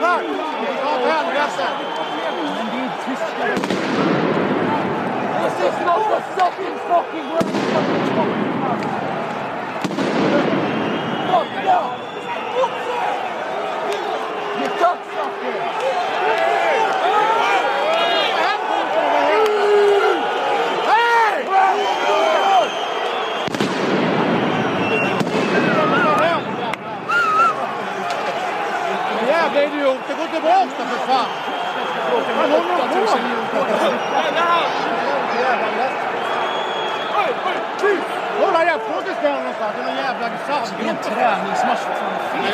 back. Half hand, left side. This is not the second fucking way. Fuck, no. Tillbaka då för fan! Vad håller de på med? Kolla jag får inte spela någonstans, det är någon jävla sand. Det är en träningsmatch för fan.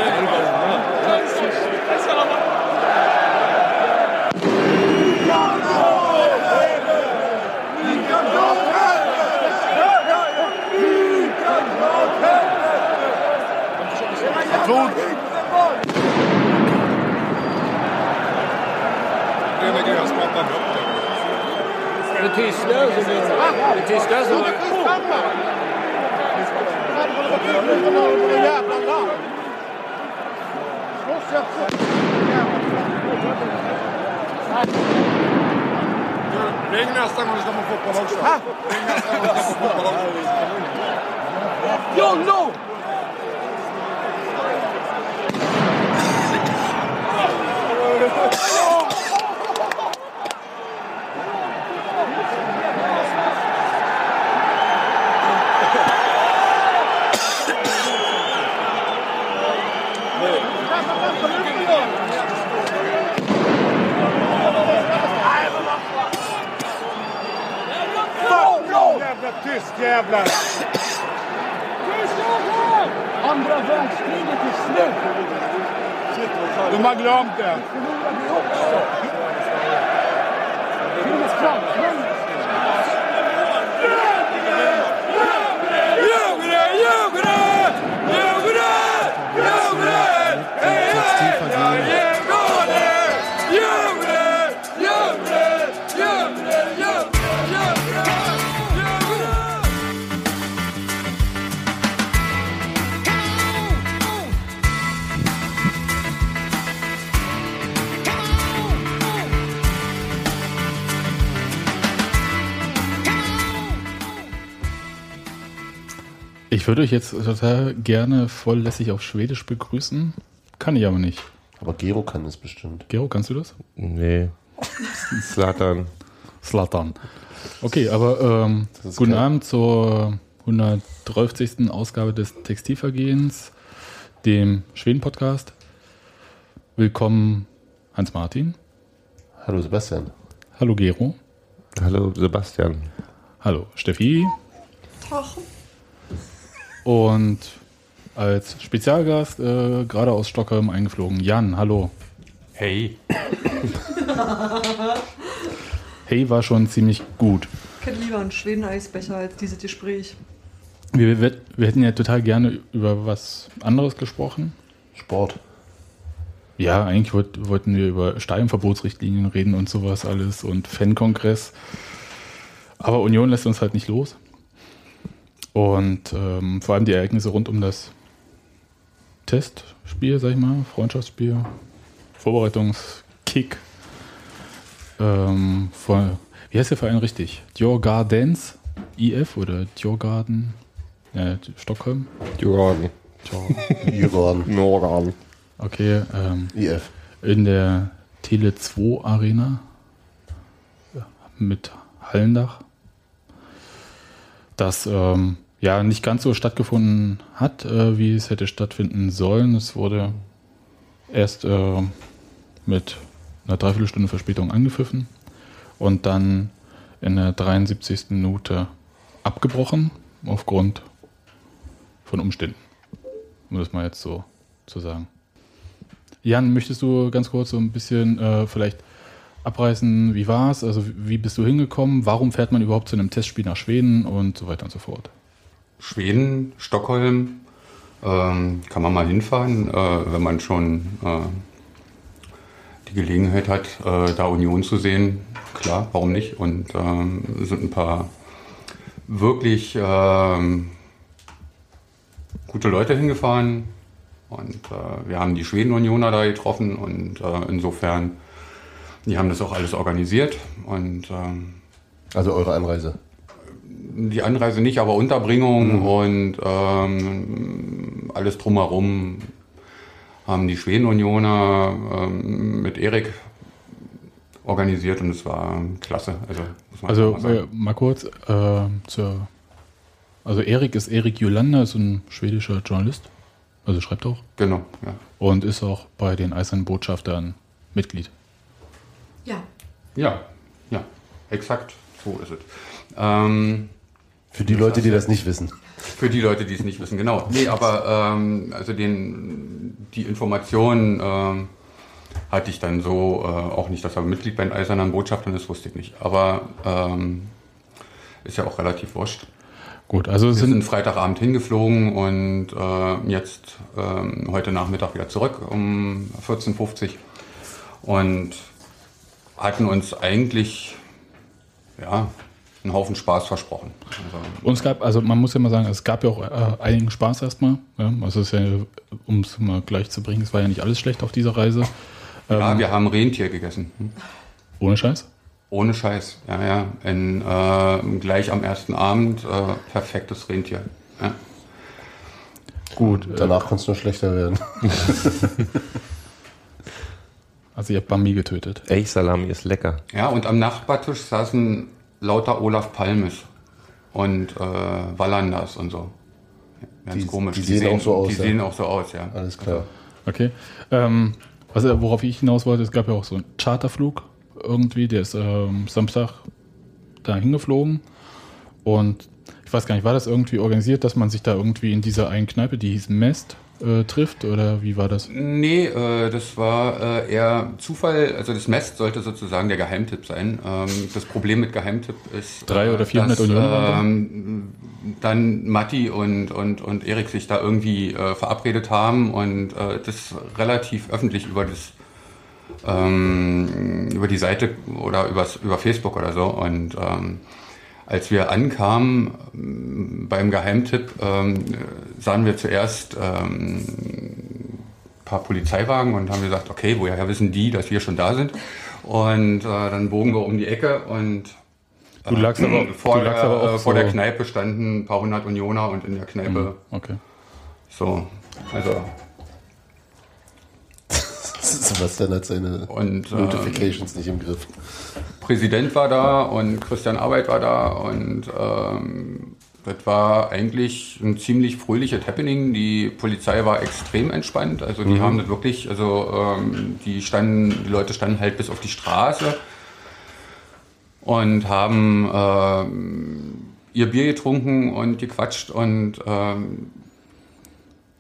Det är The tyskar som gör det. Det tyskar som... Du, ring nästa gång du ska på fotboll också. Ring o gång du ska på fotboll också. John, no! Jävlar! Andra världskriget är slut! De har glömt det. Ich würde euch jetzt total gerne volllässig auf Schwedisch begrüßen. Kann ich aber nicht. Aber Gero kann es bestimmt. Gero, kannst du das? Nee. Slatan. Slatan. Okay, aber ähm, guten kein- Abend zur 130. Ausgabe des Textilvergehens, dem Schweden-Podcast. Willkommen, Hans-Martin. Hallo Sebastian. Hallo, Gero. Hallo Sebastian. Hallo, Steffi. Und als Spezialgast äh, gerade aus Stockholm eingeflogen, Jan. Hallo. Hey. Hey war schon ziemlich gut. Ich hätte lieber einen Schweden-Eisbecher als dieses Gespräch. Wir, wir, wir hätten ja total gerne über was anderes gesprochen. Sport. Ja, eigentlich wollt, wollten wir über Stadionverbotsrichtlinien reden und sowas alles und Fankongress. Aber Union lässt uns halt nicht los. Und ähm, vor allem die Ereignisse rund um das Testspiel, sag ich mal, Freundschaftsspiel, Vorbereitungskick. Ähm, vor, wie heißt der Verein richtig? Djurgardens IF oder Djurgarden? Ja, Stockholm? Jordan. Jordan. Jordan. Okay, ähm, IF. in der Tele 2 Arena mit Hallendach. Das ähm, ja nicht ganz so stattgefunden hat, äh, wie es hätte stattfinden sollen. Es wurde erst äh, mit einer Dreiviertelstunde Verspätung angepfiffen und dann in der 73. Minute abgebrochen aufgrund von Umständen. Um das mal jetzt so zu sagen. Jan, möchtest du ganz kurz so ein bisschen äh, vielleicht abreißen, wie war es? Also wie bist du hingekommen? Warum fährt man überhaupt zu einem Testspiel nach Schweden und so weiter und so fort? Schweden, Stockholm, ähm, kann man mal hinfahren, äh, wenn man schon äh, die Gelegenheit hat, äh, da Union zu sehen. Klar, warum nicht? Und ähm, sind ein paar wirklich ähm, gute Leute hingefahren. Und äh, wir haben die Schweden-Unioner da getroffen und äh, insofern, die haben das auch alles organisiert. Und ähm, Also eure Anreise. Die Anreise nicht, aber Unterbringung und ähm, alles drumherum haben die Schweden-Unioner ähm, mit Erik organisiert und es war klasse. Also, muss man Also mal äh, sagen. mal kurz äh, zur. Also Erik ist Erik Jolander, ist ein schwedischer Journalist. Also schreibt auch. genau, ja. Und ist auch bei den Eisernen Botschaftern Mitglied. Ja. Ja, ja, exakt so ist es. Ähm, Für die Leute, die das nicht wissen. Für die Leute, die es nicht wissen, genau. Nee, aber ähm, also den, die Informationen ähm, hatte ich dann so äh, auch nicht, dass er Mitglied bei den Eisernen Botschaftern ist, wusste ich nicht. Aber ähm, ist ja auch relativ wurscht. Gut, also Wir sind sind Freitagabend hingeflogen und äh, jetzt ähm, heute Nachmittag wieder zurück um 14.50 Uhr und hatten uns eigentlich ja, einen Haufen Spaß versprochen. Also, Und es gab, also man muss ja mal sagen, es gab ja auch äh, einigen Spaß erstmal. Ja? Also es ist ja, um es mal gleich zu bringen, es war ja nicht alles schlecht auf dieser Reise. ja, wir haben Rentier gegessen. Hm? Ohne Scheiß. Ohne Scheiß, ja, ja. In, äh, gleich am ersten Abend äh, perfektes Rentier. Ja. Gut. Äh, Danach kann es nur schlechter werden. also ihr habt Bambi getötet. Elchsalami ist lecker. ja, und am Nachbartisch saßen lauter Olaf Palmes und äh, Wallanders und so. Ganz Die- komisch. die sehen auch so aus, Die ja. sehen auch so aus, ja. Alles klar. Okay. Ähm, was, äh, worauf ich hinaus wollte, es gab ja auch so einen Charterflug irgendwie, der ist ähm, Samstag da hingeflogen. Und ich weiß gar nicht, war das irgendwie organisiert, dass man sich da irgendwie in dieser einen Kneipe, die hieß Mest, äh, trifft? Oder wie war das? Nee, äh, das war äh, eher Zufall. Also das Mest sollte sozusagen der Geheimtipp sein. Ähm, das Problem mit Geheimtipp ist, Drei oder 400 dass, Unionen waren da? ähm, dann Matti und, und, und Erik sich da irgendwie äh, verabredet haben und äh, das relativ öffentlich über das ähm, über die Seite oder übers, über Facebook oder so. Und ähm, als wir ankamen ähm, beim Geheimtipp, ähm, sahen wir zuerst ähm, ein paar Polizeiwagen und haben gesagt, okay, woher wissen die, dass wir schon da sind? Und äh, dann bogen wir um die Ecke und Du lagst aber, vor, du lagst aber auch äh, vor so, der Kneipe standen ein paar hundert Unioner und in der Kneipe Okay. so. Also, Sebastian hat seine und äh, Notifications nicht im Griff. Präsident war da und Christian Arbeit war da und ähm, das war eigentlich ein ziemlich fröhliches Happening. Die Polizei war extrem entspannt. Also die haben das wirklich, also ähm, die standen, die Leute standen halt bis auf die Straße und haben ähm, ihr Bier getrunken und gequatscht und ähm,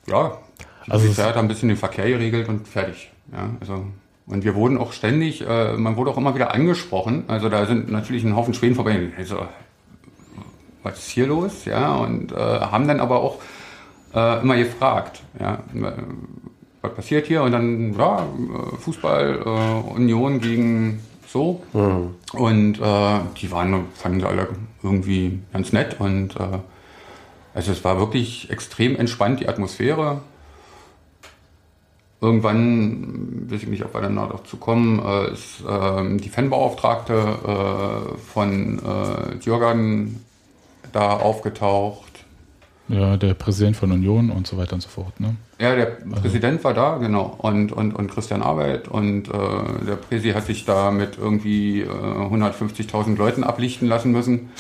ja, die Also Polizei es- hat ein bisschen den Verkehr geregelt und fertig. Ja, also und wir wurden auch ständig, äh, man wurde auch immer wieder angesprochen. Also da sind natürlich ein Haufen Schweden vorbei. Also, was ist hier los? Ja, und äh, haben dann aber auch äh, immer gefragt, ja, was passiert hier? Und dann, ja, Fußball, äh, Union gegen so. Und äh, die waren, fanden sie alle irgendwie ganz nett. Und äh, also es war wirklich extrem entspannt, die Atmosphäre. Irgendwann, weiß ich nicht, ob wir dann noch dazu kommen, äh, ist ähm, die Fanbeauftragte äh, von äh, Jürgen da aufgetaucht. Ja, der Präsident von Union und so weiter und so fort. Ne? Ja, der Präsident war da, genau. Und, und, und Christian Arbeit. Und äh, der Präsi hat sich da mit irgendwie äh, 150.000 Leuten ablichten lassen müssen.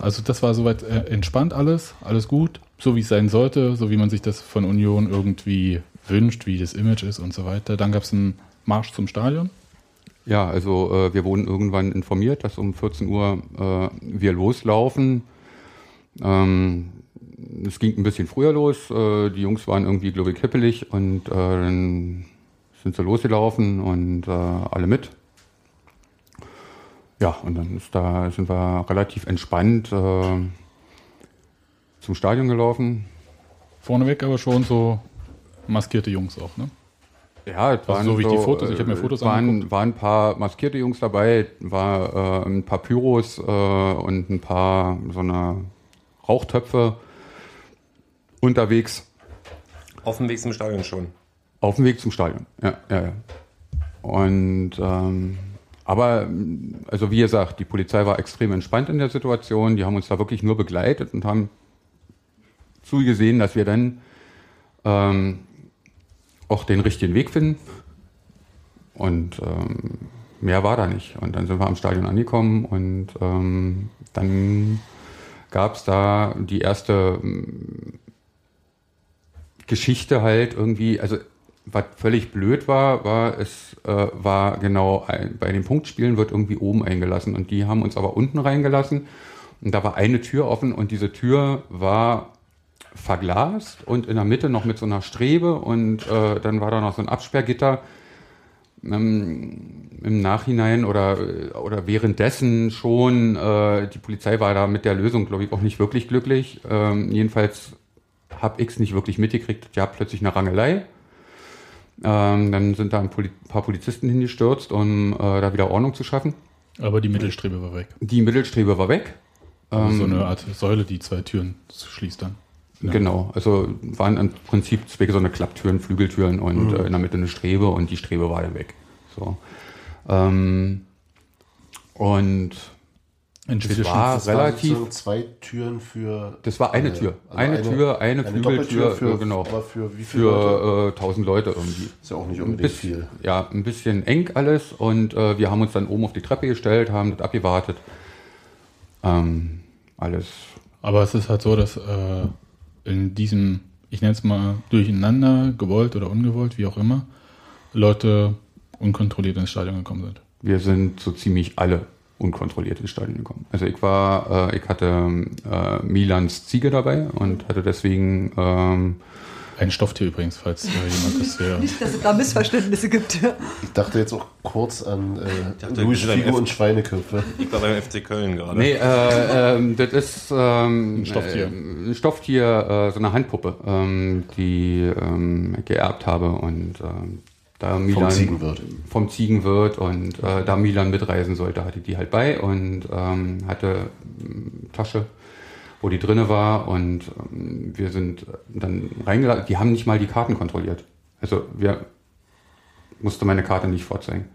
Also das war soweit äh, entspannt alles, alles gut, so wie es sein sollte, so wie man sich das von Union irgendwie wünscht, wie das Image ist und so weiter. Dann gab es einen Marsch zum Stadion. Ja, also äh, wir wurden irgendwann informiert, dass um 14 Uhr äh, wir loslaufen. Ähm, es ging ein bisschen früher los. Äh, die Jungs waren irgendwie, glaube ich, hippelig und äh, dann sind sie losgelaufen und äh, alle mit. Ja, und dann da, sind wir relativ entspannt äh, zum Stadion gelaufen. Vorneweg aber schon so maskierte Jungs auch, ne? Ja, es waren Also so wie die Fotos, ich hab mir Fotos es waren, angeguckt. waren ein paar maskierte Jungs dabei, war äh, ein paar Pyros äh, und ein paar so eine Rauchtöpfe unterwegs. Auf dem Weg zum Stadion schon. Auf dem Weg zum Stadion, ja, ja, ja. Und ähm, aber also wie gesagt, die Polizei war extrem entspannt in der Situation. Die haben uns da wirklich nur begleitet und haben zugesehen, dass wir dann ähm, auch den richtigen Weg finden. Und ähm, mehr war da nicht. Und dann sind wir am Stadion angekommen und ähm, dann gab es da die erste ähm, Geschichte halt irgendwie, also was völlig blöd war, war, es äh, war genau ein, bei den Punktspielen wird irgendwie oben eingelassen und die haben uns aber unten reingelassen und da war eine Tür offen und diese Tür war verglast und in der Mitte noch mit so einer Strebe und äh, dann war da noch so ein Absperrgitter. Ähm, Im Nachhinein oder, oder währenddessen schon, äh, die Polizei war da mit der Lösung, glaube ich, auch nicht wirklich glücklich. Ähm, jedenfalls habe ich es nicht wirklich mitgekriegt. Ja, plötzlich eine Rangelei. Ähm, dann sind da ein Poli paar Polizisten hingestürzt, um äh, da wieder Ordnung zu schaffen. Aber die Mittelstrebe war weg. Die Mittelstrebe war weg. Also so Ähm, eine Art Säule, die zwei Türen schließt dann. Ja. Genau, also waren im Prinzip zwei so eine Klapptüren, Flügeltüren und Mhm. äh, in der Mitte eine Strebe und die Strebe war dann weg. So. Ähm, und In schwedischen war Das waren relativ, sozusagen zwei Türen für. das war eine äh, Tür. also Eine Tür, eine Flügeltür, Doppeltür für, äh, genau. Für wie viele Leute? für äh, 1000 Leute irgendwie. Ist ja auch nicht unbedingt bisschen, viel. ja, ein bisschen eng alles und äh, wir haben uns dann oben auf die Treppe gestellt, haben das abgewartet. Ähm, alles Aber es ist halt so, dass äh, in diesem, ich nenne es mal durcheinander, gewollt oder ungewollt, wie auch immer, Leute unkontrolliert ins Stadion gekommen sind. Wir sind so ziemlich alle unkontrolliert ins Stadion gekommen. Also ich war, äh, ich hatte äh, Milans Ziege dabei und hatte deswegen ähm, Ein Stofftier übrigens, falls äh, jemand das hier. Nicht, dass es da Missverständnisse gibt. Ich dachte jetzt auch kurz an äh, dachte, sind Figo und Schweineköpfe. Ich war beim FC Köln gerade. Nee, äh, ähm, das ist ähm, Ein Stofftier. Äh, ein Stofftier, äh, so eine Handpuppe, ähm, die ähm, ich geerbt habe und ähm, da Milan Ziegenwirt. vom Ziegenwirt und äh, da Milan mitreisen sollte, hatte die halt bei und ähm, hatte Tasche, wo die drinne war und ähm, wir sind dann reingeladen. Die haben nicht mal die Karten kontrolliert. Also wir musste meine Karte nicht vorzeigen.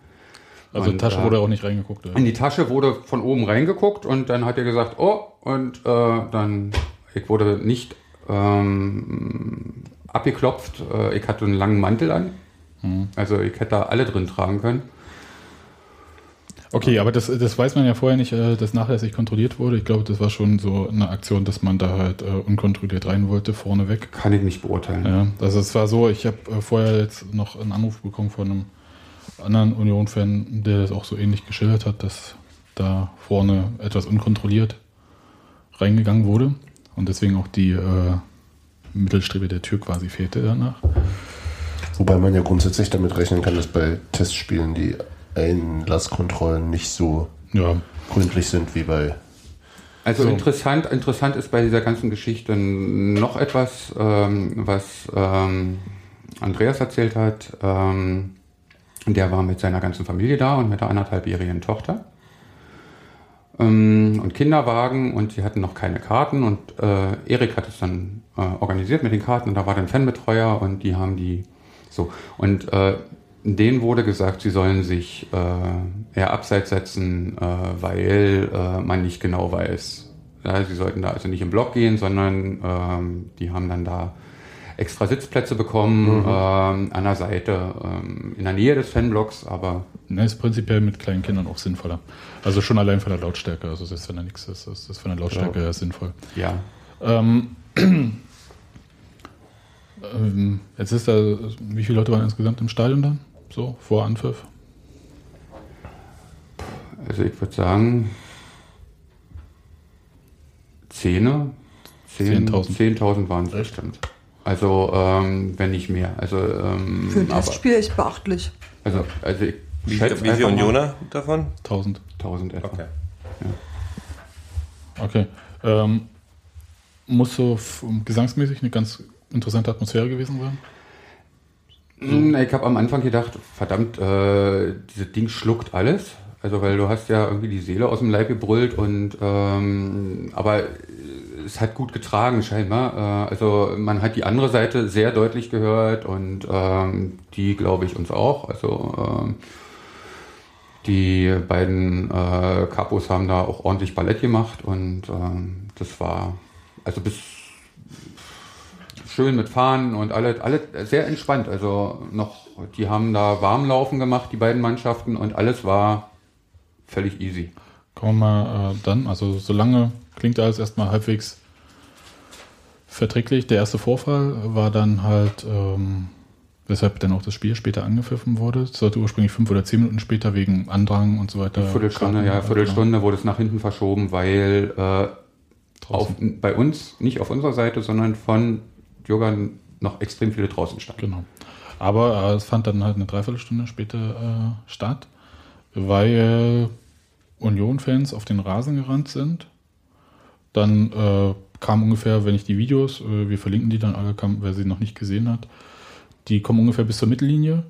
Also Und, Tasche äh, wurde auch nicht reingeguckt. Oder? in die Tasche wurde von oben reingeguckt und dann hat er gesagt, oh, und äh, dann, ich wurde nicht ähm, abgeklopft, äh, ich hatte einen langen Mantel an. Also ich hätte da alle drin tragen können. Okay, aber das, das weiß man ja vorher nicht, äh, dass nachlässig kontrolliert wurde. Ich glaube, das war schon so eine Aktion, dass man da halt äh, unkontrolliert rein wollte, vorneweg. Kann ich nicht beurteilen. Ja, also es war so, ich habe äh, vorher jetzt noch einen Anruf bekommen von einem anderen Union-Fan, der das auch so ähnlich geschildert hat, dass da vorne etwas unkontrolliert reingegangen wurde und deswegen auch die äh, Mittelstrebe der Tür quasi fehlte danach. Wobei man ja grundsätzlich damit rechnen kann, dass bei Testspielen die Einlasskontrollen nicht so Ja, gründlich sind wie bei. Also So. interessant, interessant ist bei dieser ganzen Geschichte noch etwas, ähm, was ähm, Andreas erzählt hat. Ähm, der war mit seiner ganzen Familie da und mit der anderthalbjährigen Tochter. Ähm, und Kinderwagen und sie hatten noch keine Karten und äh, Erik hat es dann äh, organisiert mit den Karten und da war dann Fanbetreuer und die haben die so. Und äh, denen wurde gesagt, sie sollen sich äh, eher abseits setzen, äh, weil äh, man nicht genau weiß. Ja, sie sollten da also nicht im Block gehen, sondern ähm, die haben dann da extra Sitzplätze bekommen ähm, an der Seite, ähm, in der Nähe des Fanblocks, aber ne, ist prinzipiell mit kleinen Kindern auch sinnvoller. Also schon allein von der Lautstärke, also selbst wenn da nichts ist, ist das von der Lautstärke her sinnvoll. ja, Ähm, ähm, jetzt ist da, wie viele Leute waren insgesamt im Stadion dann? So, vor Anpfiff? also ich würde sagen, Zehner, Zehn- 10.000. 10.000 waren es bestimmt. Also ähm, wenn nicht mehr. Also, ähm, Für ein Testspiel echt beachtlich. also, also ich Wie, wie mal Unioner davon? 1000. 1000 etwa. Okay. Okay. Ähm, muss so gesangsmäßig eine ganz interessante Atmosphäre gewesen sein? Mm, Ich habe am Anfang gedacht, verdammt, äh, dieses Ding schluckt alles. Also weil du hast ja irgendwie die Seele aus dem Leib gebrüllt und ähm, aber es hat gut getragen scheinbar. Äh, also man hat die andere Seite sehr deutlich gehört und ähm, die glaube ich uns auch. Also ähm, die beiden äh, Capos haben da auch ordentlich Ballett gemacht und ähm, das war also bis schön mit Fahnen und alle, alle sehr entspannt. Also noch, die haben da Warmlaufen gemacht, die beiden Mannschaften und alles war völlig easy. Kommen wir mal äh, dann, also solange klingt alles erstmal halbwegs verträglich. Der erste Vorfall war dann halt, ähm, weshalb dann auch das Spiel später angepfiffen wurde. Es sollte ursprünglich fünf oder zehn Minuten später wegen Andrang und so weiter. Eine Viertelstunde, starten. ja, Viertelstunde wurde es nach hinten verschoben, weil äh, auf, bei uns, nicht auf unserer Seite, sondern von Jürgen noch extrem viele draußen standen. Genau. Aber äh, es fand dann halt eine Dreiviertelstunde später äh, statt, weil Union-Fans auf den Rasen gerannt sind. Dann äh, kam ungefähr, wenn ich die Videos, äh, wir verlinken die dann alle, kam, wer sie noch nicht gesehen hat, die kommen ungefähr bis zur Mittellinie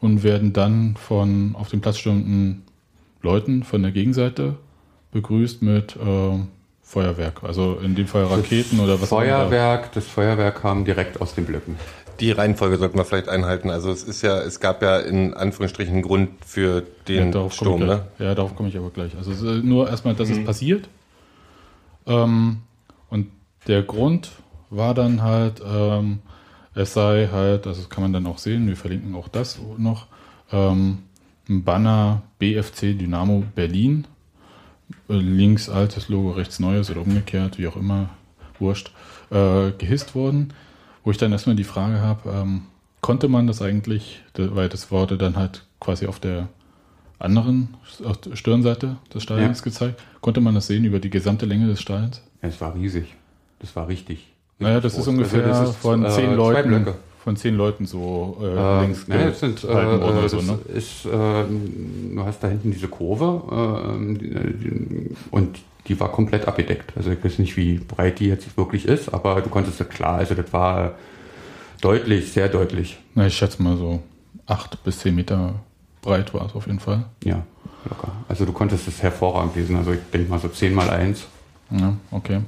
und werden dann von auf dem Platz stehenden Leuten von der Gegenseite begrüßt mit äh, Feuerwerk. Also in dem Fall Raketen oder was Feuerwerk, das Feuerwerk kam direkt aus den Blöcken. Die Reihenfolge sollten wir vielleicht einhalten. Also es ist ja, es gab ja in Anführungsstrichen einen Grund für den ja, Sturm, ne? Ja, darauf komme ich aber gleich. Also nur erstmal, dass es passiert. Ähm, und der Grund war dann halt, ähm, es sei halt, also das kann man dann auch sehen, wir verlinken auch das noch, ähm, ein Banner BFC Dynamo Berlin. Links altes Logo, rechts neues oder umgekehrt, wie auch immer, wurscht, äh, gehisst worden. Wo ich dann erstmal die Frage habe, ähm, konnte man das eigentlich, weil das wurde dann halt quasi auf der anderen auf der Stirnseite des Stadions Ja. gezeigt, konnte man das sehen über die gesamte Länge des Stadions? Ja, es war riesig. Das war richtig. Naja, das groß. ist ungefähr Also das ist, von äh, zehn zwei Leuten, Blöcke. Von zehn Leuten so äh, Äh, links das sind, äh, oder so, das ne? ist, äh, du hast da hinten diese Kurve äh, die, die, und die war komplett abgedeckt. Also ich weiß nicht, wie breit die jetzt wirklich ist, aber du konntest das klar, also das war deutlich, sehr deutlich. Na, ich schätze mal so acht bis zehn Meter breit war es auf jeden Fall. Ja, locker. Also du konntest es hervorragend lesen. Also ich denke mal so 10 mal 1. Ja, okay.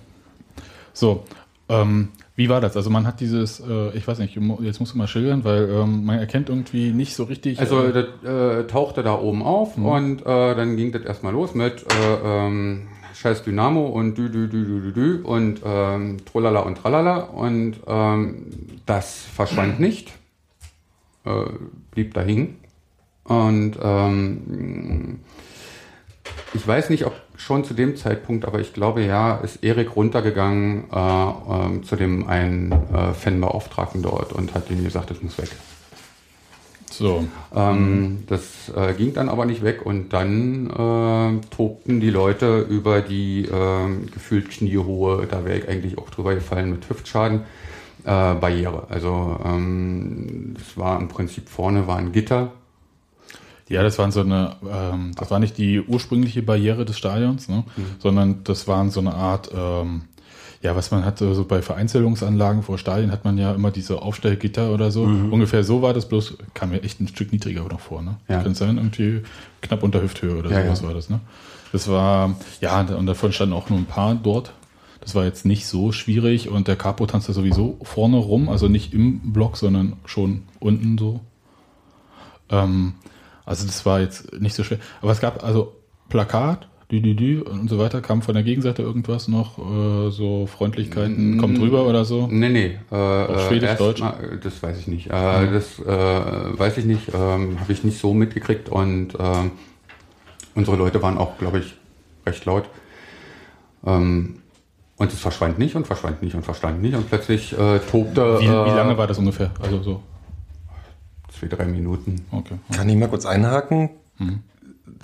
So, ähm, wie war das? Also man hat dieses, äh, ich weiß nicht, jetzt musst du mal schildern, weil ähm, man erkennt irgendwie nicht so richtig. Also äh, das äh, tauchte da oben auf und äh, dann ging das erstmal los mit äh, ähm, scheiß Dynamo und dü dü dü dü dü dü und ähm, trolala und tralala und ähm, das verschwand nicht, äh, blieb da hängen und ähm, ich weiß nicht, ob schon zu dem Zeitpunkt, aber ich glaube ja, ist Erik runtergegangen äh, ähm, zu dem einen äh, Fanbeauftragten dort und hat ihm gesagt, das muss weg. so, Ähm, das äh, ging dann aber nicht weg und dann äh, tobten die Leute über die äh, gefühlt kniehohe, da wäre ich eigentlich auch drüber gefallen mit Hüftschaden, äh, Barriere. Also ähm, das war im Prinzip vorne war ein Gitter. Ja, das waren so eine, ähm, das war nicht die ursprüngliche Barriere des Stadions, ne? sondern das waren so eine Art, ähm, ja, was man hatte, so bei Vereinzelungsanlagen vor Stadien hat man ja immer diese Aufstellgitter oder so. Ungefähr so war das, bloß kam mir echt ein Stück niedriger noch vor. Ne? Ja. Könnte sein, irgendwie knapp unter Hüfthöhe oder Ja, sowas ja. war das. Ne? Das war, ja, und davon standen auch nur ein paar dort. Das war jetzt nicht so schwierig und der Capo tanzte sowieso vorne rum, also nicht im Block, sondern schon unten so. Ähm, also das war jetzt nicht so schwer. Aber es gab also Plakat, dü, dü, dü und so weiter. Kam von der Gegenseite irgendwas noch? Äh, so Freundlichkeiten, kommt rüber oder so? Nee, nee. Äh, Auf Schwedisch, Deutsch? Mal, das weiß ich nicht. Äh, Das äh, weiß ich nicht. Ähm, Habe ich nicht so mitgekriegt und ähm, unsere Leute waren auch, glaube ich, recht laut. Ähm, und es verschwand nicht und verschwand nicht und verschwand nicht und plötzlich äh, tobte Wie, wie äh, lange war das ungefähr? Also so, zwei, drei Minuten. okay. Kann ich mal kurz einhaken?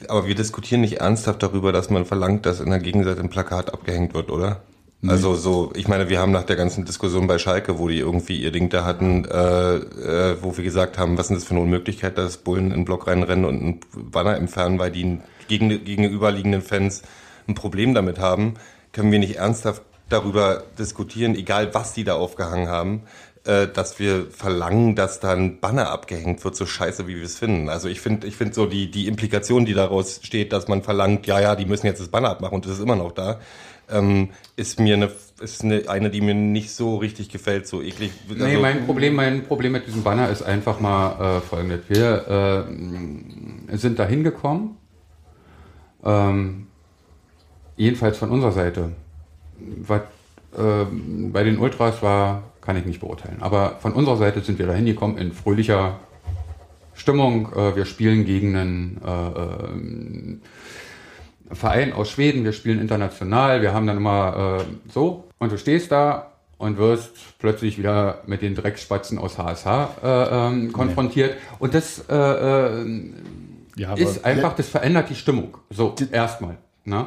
Aber wir diskutieren nicht ernsthaft darüber, dass man verlangt, dass in der Gegenseite ein Plakat abgehängt wird, oder? Also so, ich meine, wir haben nach der ganzen Diskussion bei Schalke, wo die irgendwie ihr Ding da hatten, äh, äh, wo wir gesagt haben, was ist denn das für eine Unmöglichkeit, dass Bullen in den Block reinrennen und einen Banner entfernen, weil die gegen, gegenüberliegenden Fans ein Problem damit haben, können wir nicht ernsthaft darüber diskutieren, egal was die da aufgehangen haben, äh, dass wir verlangen, dass da ein Banner abgehängt wird, so scheiße, wie wir es finden. Also ich finde, ich finde so die, die Implikation, die daraus steht, dass man verlangt, ja, ja, die müssen jetzt das Banner abmachen und das ist immer noch da, ähm, ist mir eine ist eine, eine, die mir nicht so richtig gefällt, so eklig. Nee, Also- mein Problem, mein Problem mit diesem Banner ist einfach mal äh, folgendes. Wir äh, sind da hingekommen, ähm, jedenfalls von unserer Seite. Was äh, bei den Ultras war, kann ich nicht beurteilen. Aber von unserer Seite sind wir da hingekommen in fröhlicher Stimmung. Äh, wir spielen gegen einen äh, äh, Verein aus Schweden, wir spielen international, wir haben dann immer äh, so und du stehst da und wirst plötzlich wieder mit den Dreckspatzen aus HSH äh, ähm, konfrontiert und das äh, äh, Ja, ist einfach, das verändert die Stimmung. So, erstmal. Ne?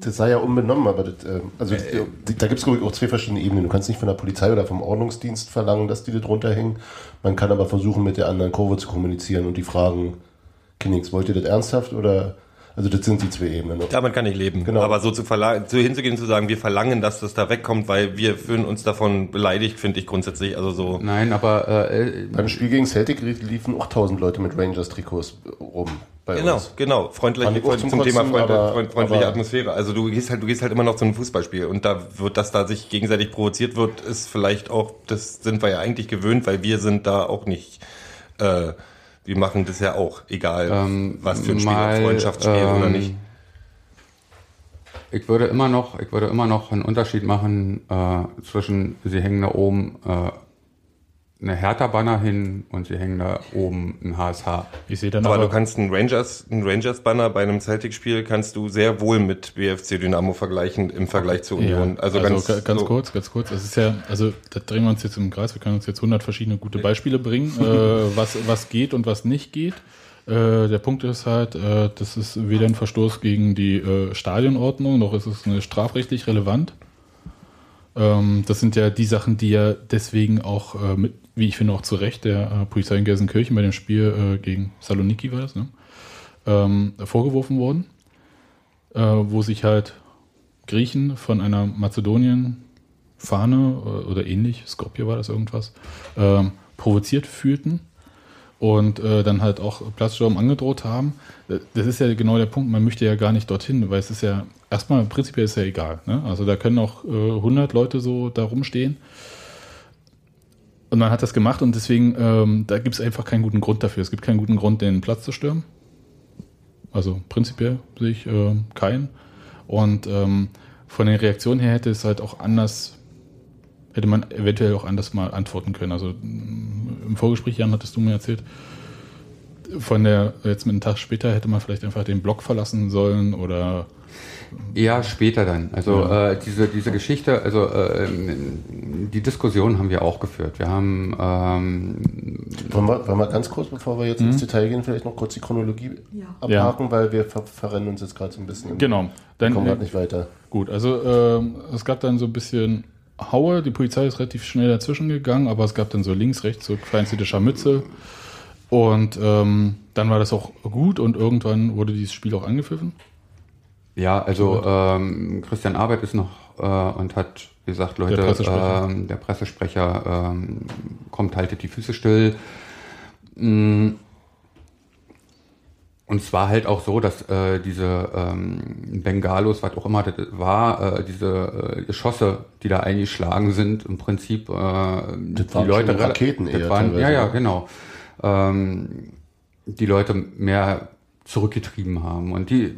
Das sei ja unbenommen, aber das, ähm, also die- da gibt es auch zwei verschiedene Ebenen. Du kannst nicht von der Polizei oder vom Ordnungsdienst verlangen, dass die da drunter hängen. Man kann aber versuchen, mit der anderen Kurve zu kommunizieren und die fragen, Kinnings, wollt ihr das ernsthaft oder? Also das sind die zwei Ebenen. Damit kann ich leben. Genau. Aber so zu verlangen, so hinzugehen und zu sagen, wir verlangen, dass das da wegkommt, weil wir fühlen uns davon beleidigt, finde ich grundsätzlich. Also so. Nein, aber äh, Beim Spiel gegen Celtic liefen auch tausend Leute mit Rangers-Trikots rum bei Genau, uns. genau. Freundlich, auch zum, zum Thema Freund, aber- freund, freundliche aber- Atmosphäre. Also du gehst halt, du gehst halt immer noch zu einem Fußballspiel und da wird, dass da sich gegenseitig provoziert wird, ist vielleicht auch, das sind wir ja eigentlich gewöhnt, weil wir sind da auch nicht, äh, wir machen das ja auch, egal Ähm, was für ein Spiel, mal, Freundschaftsspiel oder ähm, nicht. Ich würde immer noch, ich würde immer noch einen Unterschied machen äh, zwischen, sie hängen da oben äh, eine Hertha-Banner hin und sie hängen da oben ein HSH. Ich sehe dann Aber, aber, du kannst einen Rangers, einen Rangers-Banner bei einem Celtic-Spiel kannst du sehr wohl mit BFC Dynamo vergleichen im Vergleich zu ja, Union. Also, ganz, ga- ganz so. kurz, ganz kurz. Es ist ja, also da drehen wir uns jetzt im Kreis. Wir können uns jetzt 100 verschiedene gute Beispiele bringen, äh, was, was geht und was nicht geht. Äh, der Punkt ist halt, äh, das ist weder ein Verstoß gegen die äh, Stadionordnung, noch ist es eine strafrechtlich relevant. Ähm, das sind ja die Sachen, die ja deswegen auch, äh, mit, wie ich finde, auch zu Recht der äh, Polizei in Gelsenkirchen bei dem Spiel äh, gegen Saloniki war das, ne? ähm, vorgeworfen wurden, äh, wo sich halt Griechen von einer Mazedonien-Fahne oder ähnlich, Skopje war das irgendwas, ähm, provoziert fühlten und äh, dann halt auch Platzsturm angedroht haben. Das ist ja genau der Punkt, man möchte ja gar nicht dorthin, weil es ist ja, erstmal prinzipiell ist ja egal. Ne? Also da können auch äh, 100 Leute so da rumstehen. Und man hat das gemacht und deswegen, ähm, da gibt es einfach keinen guten Grund dafür. Es gibt keinen guten Grund, den Platz zu stürmen. Also prinzipiell sehe ich äh, keinen. Und ähm, von den Reaktionen her hätte es halt auch anders, hätte man eventuell auch anders mal antworten können. Also mm, im Vorgespräch, Jan, hattest du mir erzählt, von der, jetzt mit einem Tag später hätte man vielleicht einfach den Blog verlassen sollen oder Ja, später dann. Also Ja. äh, diese, diese Geschichte, also äh, die Diskussion haben wir auch geführt. Wir haben ähm, Wollen wir, wollen wir ganz kurz, bevor wir jetzt Mhm. ins Detail gehen, vielleicht noch kurz die Chronologie Ja. abhaken, weil wir ver verrennen uns jetzt gerade so ein bisschen. Genau. Wir Dann, kommen gerade nicht weiter. Gut, also ähm, es gab dann so ein bisschen Haue, die Polizei ist relativ schnell dazwischen gegangen, aber es gab dann so links, rechts so kleinste Scharmützel. Und ähm, dann war das auch gut und irgendwann wurde dieses Spiel auch angepfiffen. Ja, also ähm, Christian Arbeit ist noch äh, und hat gesagt, Leute, Der Pressesprecher. ähm, der Pressesprecher ähm, kommt, haltet die Füße still. Mm. Und es war halt auch so, dass äh, diese ähm, Bengalos, was auch immer das war, äh, diese äh, Geschosse, die da eingeschlagen sind, im Prinzip äh, die waren Leute Raketen das eher waren, Ja, ja, ne? genau. Ähm, die Leute mehr zurückgetrieben haben. Und die,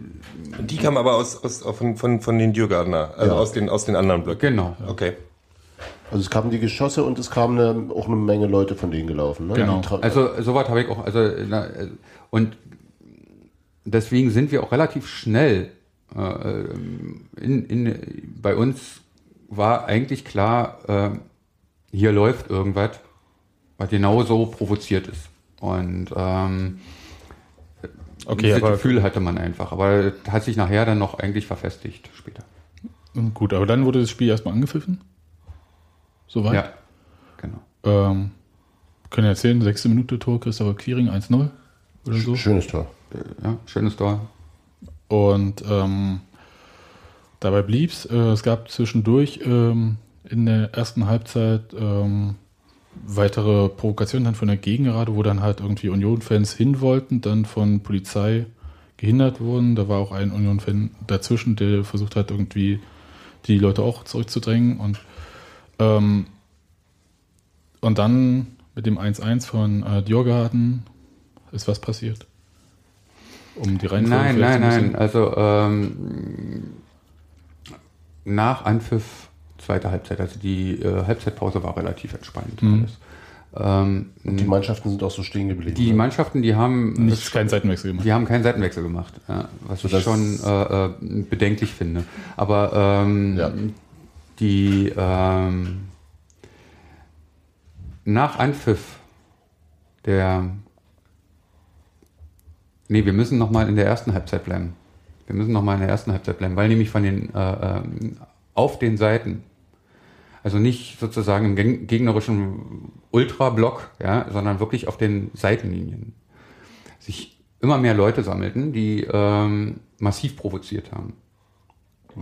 Die kamen aber aus, aus, von, von, von den Dürgardner, also Ja. aus, den, aus den anderen Blöcken. genau. Okay. Also es kamen die Geschosse und es kamen eine, auch eine Menge Leute von denen gelaufen. Ne? Genau. Also soweit habe ich auch, also na, und deswegen sind wir auch relativ schnell äh, in, in, bei uns war eigentlich klar, äh, hier läuft irgendwas, was genauso provoziert ist. Und ähm, Okay, dieses aber Gefühl hatte man einfach, aber hat sich nachher dann noch eigentlich verfestigt später. gut, aber dann wurde das Spiel erstmal angepfiffen. Soweit. Ja, genau. Ähm, können wir erzählen, sechste Minute Tor, Christopher Quiring 1-0 oder so. Schönes Tor. Ja, schönes Tor. Und ähm, dabei blieb's. Äh, es gab zwischendurch ähm, in der ersten Halbzeit ähm, weitere Provokationen dann von der Gegengerade, wo dann halt irgendwie Union-Fans hin wollten, dann von Polizei gehindert wurden. Da war auch ein Union-Fan dazwischen, der versucht hat, irgendwie die Leute auch zurückzudrängen. Und, ähm, und dann mit dem 1-1 von äh, Djurgarden ist was passiert. Um die Reihenfolge Nein, nein, nein. Also ähm, nach Anpfiff zweite Halbzeit, also die äh, Halbzeitpause war relativ entspannt. Mhm. Alles. Ähm, Und die Mannschaften sind auch so stehen geblieben. die ne? Mannschaften, die haben Nicht keinen Seitenwechsel gemacht. Die haben keinen Seitenwechsel gemacht, ja, was ich Sodass- schon äh, äh, bedenklich finde. Aber ähm, Ja. die ähm, nach Anpfiff der Nee, wir müssen noch mal in der ersten Halbzeit bleiben. Wir müssen noch mal in der ersten Halbzeit bleiben, weil nämlich von den äh, ähm, auf den Seiten also nicht sozusagen im geg- gegnerischen Ultrablock, ja, sondern wirklich auf den Seitenlinien sich immer mehr Leute sammelten, die ähm, massiv provoziert haben.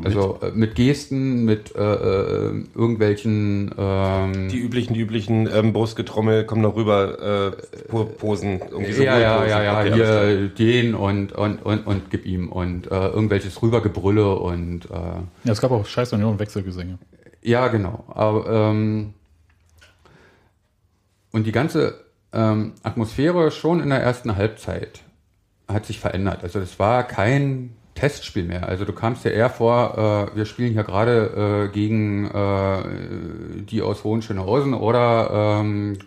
Also äh, mit Gesten, mit äh, äh, irgendwelchen ähm, Die üblichen, die üblichen ähm, Brustgetrommel kommen noch rüber, äh, Po- Posen. Irgendwie so ja, ja, ja, ja, Okay, hier den und, und, und, und gib ihm und äh, irgendwelches Rübergebrülle und äh, Ja, es gab auch Scheiß Union Wechselgesänge. Ja, genau. Aber, ähm, und die ganze ähm, Atmosphäre schon in der ersten Halbzeit hat sich verändert. Also es war kein Testspiel mehr. Also du kamst ja eher vor, äh, wir spielen hier gerade äh, gegen äh, die aus Hohenschönhausen oder ähm,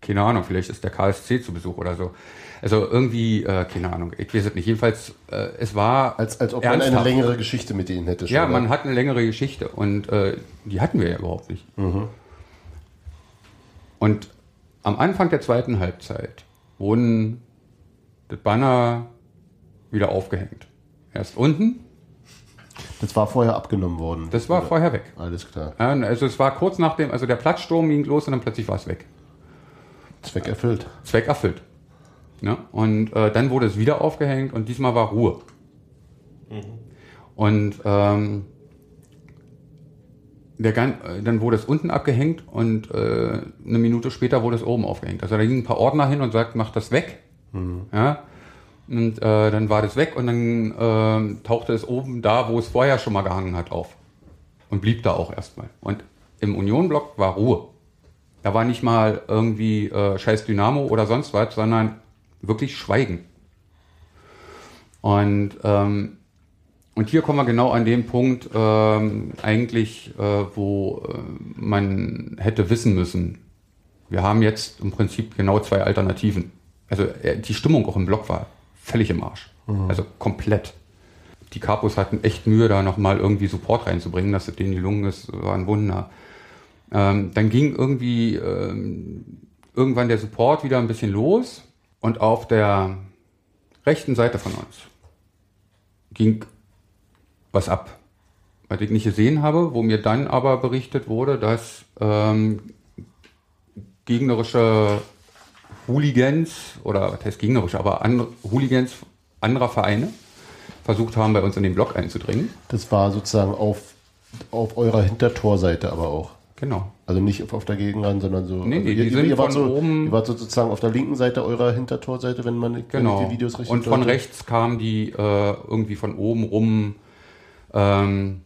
keine Ahnung, vielleicht ist der KSC zu Besuch oder so. Also irgendwie, äh, keine Ahnung, ich weiß es nicht. Jedenfalls, äh, es war Als, als ob man eine ernsthaft. längere Geschichte mit denen hätte. Ja, schon, man ne? hat eine längere Geschichte und äh, die hatten wir ja überhaupt nicht. Und am Anfang der zweiten Halbzeit wurden das Banner wieder aufgehängt. Erst unten, Das war vorher abgenommen worden. das war Ja, vorher weg. Alles klar. Also es war kurz nach dem, also der Platzsturm ging los und dann plötzlich war es weg. Zweck erfüllt. Zweck erfüllt. Ne? Und äh, dann wurde es wieder aufgehängt und diesmal war Ruhe. Und ähm, der, gan- äh, dann wurde es unten abgehängt und äh, eine Minute später wurde es oben aufgehängt. Also da gingen ein paar Ordner hin und sagten, mach das weg. Ja? Und äh, dann war das weg und dann ähm, tauchte es oben da, wo es vorher schon mal gehangen hat, auf. Und blieb da auch erstmal. Und im Union-Block war Ruhe. Da war nicht mal irgendwie äh, scheiß Dynamo oder sonst was, sondern wirklich Schweigen. Und, ähm, und hier kommen wir genau an den Punkt, ähm, eigentlich, äh, wo äh, man hätte wissen müssen, wir haben jetzt im Prinzip genau zwei Alternativen. Also äh, die Stimmung auch im Block war völlig im Arsch. Also komplett. Die Capos hatten echt Mühe, da nochmal irgendwie Support reinzubringen, dass es denen gelungen ist, war ein Wunder. Ähm, dann ging irgendwie ähm, irgendwann der Support wieder ein bisschen los und auf der rechten Seite von uns ging was ab, was ich nicht gesehen habe, wo mir dann aber berichtet wurde, dass ähm, gegnerische Hooligans oder was heißt gegnerische, aber andere, Hooligans anderer Vereine versucht haben, bei uns in den Block einzudringen. Das war sozusagen auf, auf eurer Hintertorseite aber auch. Genau. Also nicht auf, der Gegenrand, sondern so. Nee, also nee, die sind wart von so, oben- Ihr wart so sozusagen auf der linken Seite eurer Hintertorseite, wenn man wenn ich Genau. die Videos richtig Und von deute. rechts kamen die äh, irgendwie von oben rum. Ähm,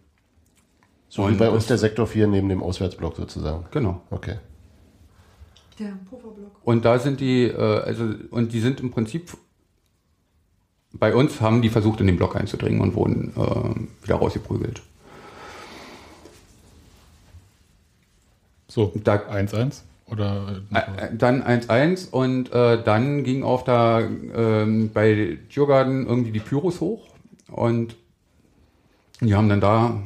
So wie und bei uns der Sektor 4 neben dem Auswärtsblock sozusagen. Genau. Okay. Der Pufferblock. Und da sind die, äh, also, und die sind im Prinzip, bei uns haben die versucht, in den Block einzudringen und wurden äh, wieder rausgeprügelt. So, Da, 1-1 oder Äh, äh, Dann 1-1 und äh, dann ging auf der ähm, bei Tiergarten irgendwie die Pyros hoch und die haben dann da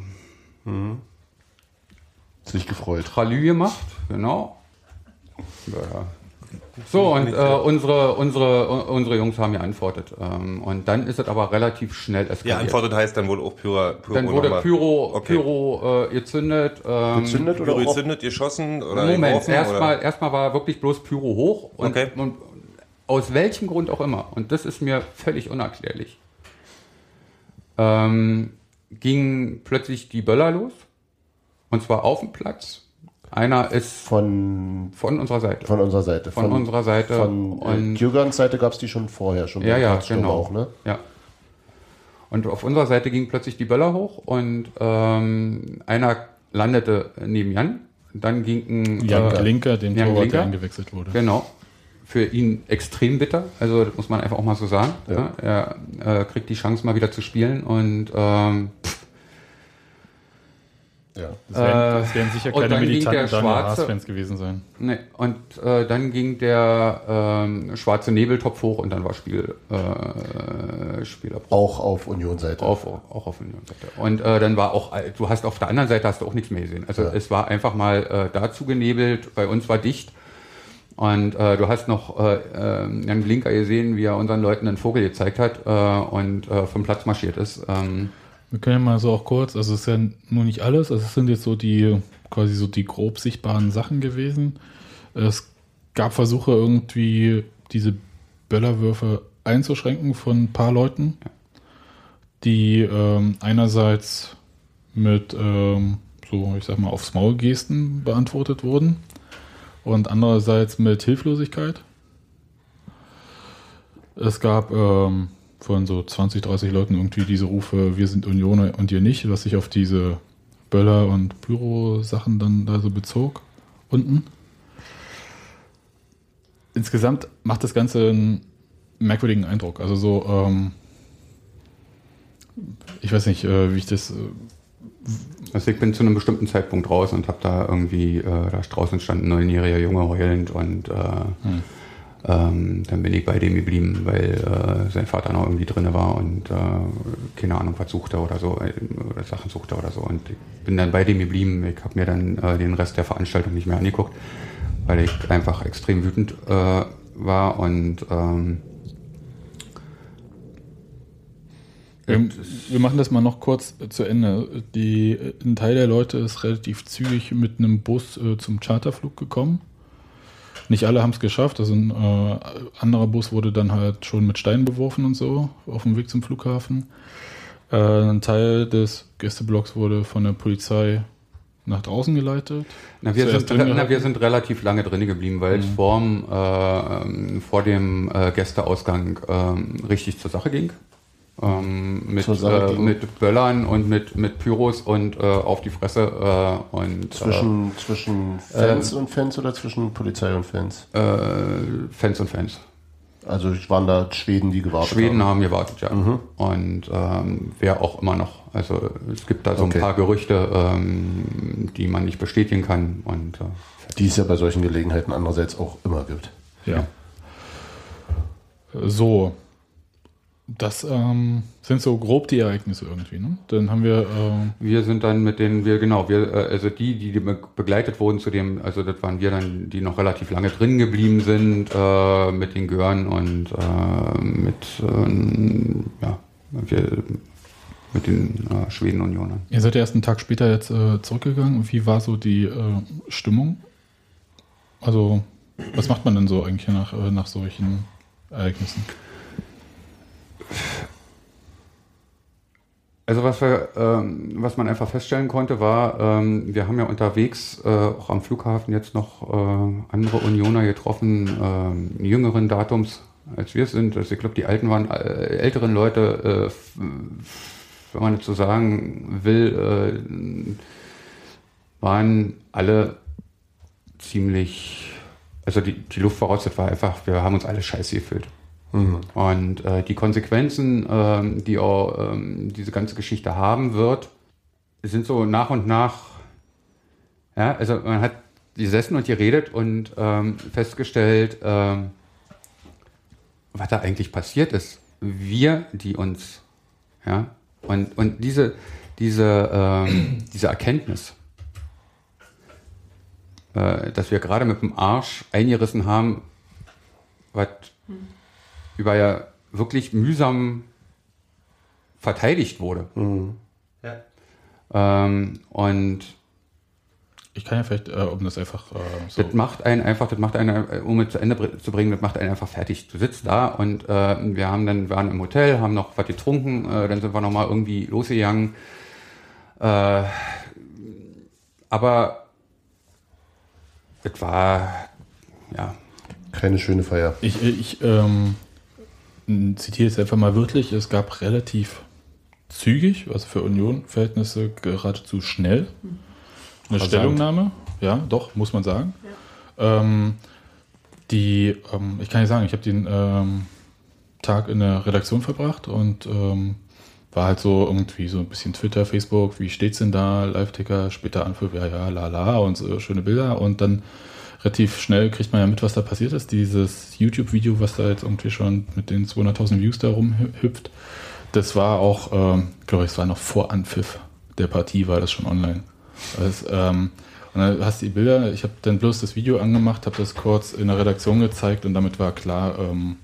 Sich gefreut. Tralü gemacht, genau. Ja. So, und äh, unsere, unsere, unsere Jungs haben geantwortet. Ähm, und dann ist es aber relativ schnell Ja, eskaliert. antwortet heißt dann wohl auch Pyro. Pyro dann wurde. Pyro, Okay. Pyro äh, gezündet. Ähm, Gezündet oder Pyro auch gezündet, geschossen oder Moment, erstmal erstmal war wirklich bloß Pyro hoch und, Okay. und aus welchem Grund auch immer, und das ist mir völlig unerklärlich, ähm, ging plötzlich die Böller los und zwar auf dem Platz. Einer ist von, von unserer Seite. von unserer Seite. Von unserer Seite Von äh, und- Djurgans Seite gab es die schon vorher, schon ja, ja, genau. auch, ne? Ja. Und auf unserer Seite ging plötzlich die Böller hoch und ähm, einer landete neben Jan. Dann ging ein Jan äh, Glinker, den Jan Torwart, der Glinker. eingewechselt wurde. Genau. Für ihn extrem bitter, also das muss man einfach auch mal so sagen. Ja. Ja. Er äh, kriegt die Chance mal wieder zu spielen und ähm, Ja. Das werden, Äh, das werden sicher und keine dann ging militanten der Daniel Schwarze- Haas-Fans gewesen sein. Nee, und äh, dann ging der ähm, schwarze Nebeltopf hoch und dann war Spiel, äh, Spielabbruch. Auch auf Union-Seite. Auf, auch auf Union-Seite. Und äh, dann war auch, äh, du hast auf der anderen Seite hast du auch nichts mehr gesehen. Also Ja. es war einfach mal äh, dazu genebelt, bei uns war dicht. Und äh, du hast noch äh, äh, Jan Blinker gesehen, wie er unseren Leuten einen Vogel gezeigt hat äh, und äh, vom Platz marschiert ist. Ähm, Wir können ja mal so auch kurz, also es ist ja nur nicht alles, also es sind jetzt so die quasi so die grob sichtbaren Sachen gewesen. Es gab Versuche irgendwie diese Böllerwürfe einzuschränken von ein paar Leuten, die ähm, einerseits mit ähm, so, ich sag mal, aufs Maul Gesten beantwortet wurden und andererseits mit Hilflosigkeit. Es gab ähm, von so 20, 30 Leuten irgendwie diese Rufe, wir sind Union und ihr nicht, was sich auf diese Böller- und Pyro-Sachen dann da so bezog. Unten. Insgesamt macht das Ganze einen merkwürdigen Eindruck. Also so, ähm, ich weiß nicht, äh, wie ich das. Äh, Also ich bin zu einem bestimmten Zeitpunkt raus und habe da irgendwie, äh, da draußen stand ein neunjähriger Junge heulend und äh, ähm, dann bin ich bei dem geblieben, weil äh, sein Vater noch irgendwie drin war und äh, keine Ahnung, was suchte oder so, äh, oder Sachen suchte oder so. Und ich bin dann bei dem geblieben. Ich habe mir dann äh, den Rest der Veranstaltung nicht mehr angeguckt, weil ich einfach extrem wütend äh, war und ähm, wir, wir machen das mal noch kurz äh, zu Ende. Die, ein Teil der Leute ist relativ zügig mit einem Bus zum Charterflug gekommen. Nicht alle haben es geschafft. Also ein äh, anderer Bus wurde dann halt schon mit Steinen beworfen und so auf dem Weg zum Flughafen. Äh, ein Teil des Gästeblocks wurde von der Polizei nach draußen geleitet. Na, wir, sind, na, wir sind relativ lange drin geblieben, weil es vorm, äh, ähm, vor dem äh, Gästeausgang ähm, richtig zur Sache ging. Ähm, mit, äh, mit Böllern und mit, mit Pyros und äh, auf die Fresse äh, und Zwischen, zwischen Fans und Fans oder zwischen Polizei und Fans? äh, äh, Fans und Fans. Also waren da Schweden, die gewartet Schweden haben. haben gewartet, ja. Und ähm, wer auch immer noch. Also es gibt da so Okay. ein paar Gerüchte, ähm, die man nicht bestätigen kann. Und äh, Die es ja bei solchen Gelegenheiten andererseits auch immer gibt. Ja. So. Das ähm, sind so grob die Ereignisse irgendwie. Ne? Dann haben wir. ähm, Wir sind dann mit den, wir genau, wir, äh, also die, die be- begleitet wurden zu dem, also das waren wir dann, die noch relativ lange drin geblieben sind, äh, mit den Gören und äh, mit, ähm, ja, wir, mit den äh, Schweden-Unionern. Ihr seid ja erst einen Tag später jetzt äh, zurückgegangen. Wie war so die äh, Stimmung? Also, was macht man denn so eigentlich nach, äh, nach solchen Ereignissen? Also was wir, ähm, was man einfach feststellen konnte, war, ähm, wir haben ja unterwegs äh, auch am Flughafen jetzt noch äh, andere Unioner getroffen, ähm, jüngeren Datums als wir sind. Also ich glaube, die alten waren äh, älteren Leute, äh, wenn man jetzt so sagen will, äh, waren alle ziemlich, also die, die Luftvoraussetzung war einfach, wir haben uns alle scheiße gefühlt. Und äh, die Konsequenzen, ähm, die auch ähm, diese ganze Geschichte haben wird, sind so nach und nach, ja, also man hat gesessen und geredet und ähm, festgestellt, ähm, was da eigentlich passiert ist. Wir, die uns, ja, und, und diese, diese, ähm, diese Erkenntnis, äh, dass wir gerade mit dem Arsch eingerissen haben, was über ja wirklich mühsam verteidigt wurde. Ja. Ähm, und Ich kann ja vielleicht, äh, um das einfach äh, so. das macht einen einfach, das macht einen, äh, um es zu Ende zu bringen, das macht einen einfach fertig. Du sitzt da und äh, wir haben dann, waren im Hotel, haben noch was getrunken, äh, dann sind wir nochmal irgendwie losgegangen. Äh, aber es war, ja, Keine schöne Feier. Ich, ich ähm, zitiere jetzt einfach mal wörtlich, es gab relativ zügig, also für Union-Verhältnisse geradezu schnell. Eine Rasant. Stellungnahme, ja, doch, muss man sagen. Ähm, die, ähm, ich kann nicht sagen, ich habe den ähm, Tag in der Redaktion verbracht und ähm, war halt so irgendwie so ein bisschen Twitter, Facebook, wie steht's denn da, Live-Ticker, später Anpfiff, ja, ja, la, la und so schöne Bilder und dann relativ schnell kriegt man ja mit, was da passiert ist. Dieses YouTube-Video, was da jetzt irgendwie schon mit den 200.000 Views da rumhüpft, das war auch, ähm, glaube ich, es war noch vor Anpfiff der Partie, war das schon online. Das, ähm, und dann hast du die Bilder, ich habe dann bloß das Video angemacht, habe das kurz in der Redaktion gezeigt und damit war klar, ähm,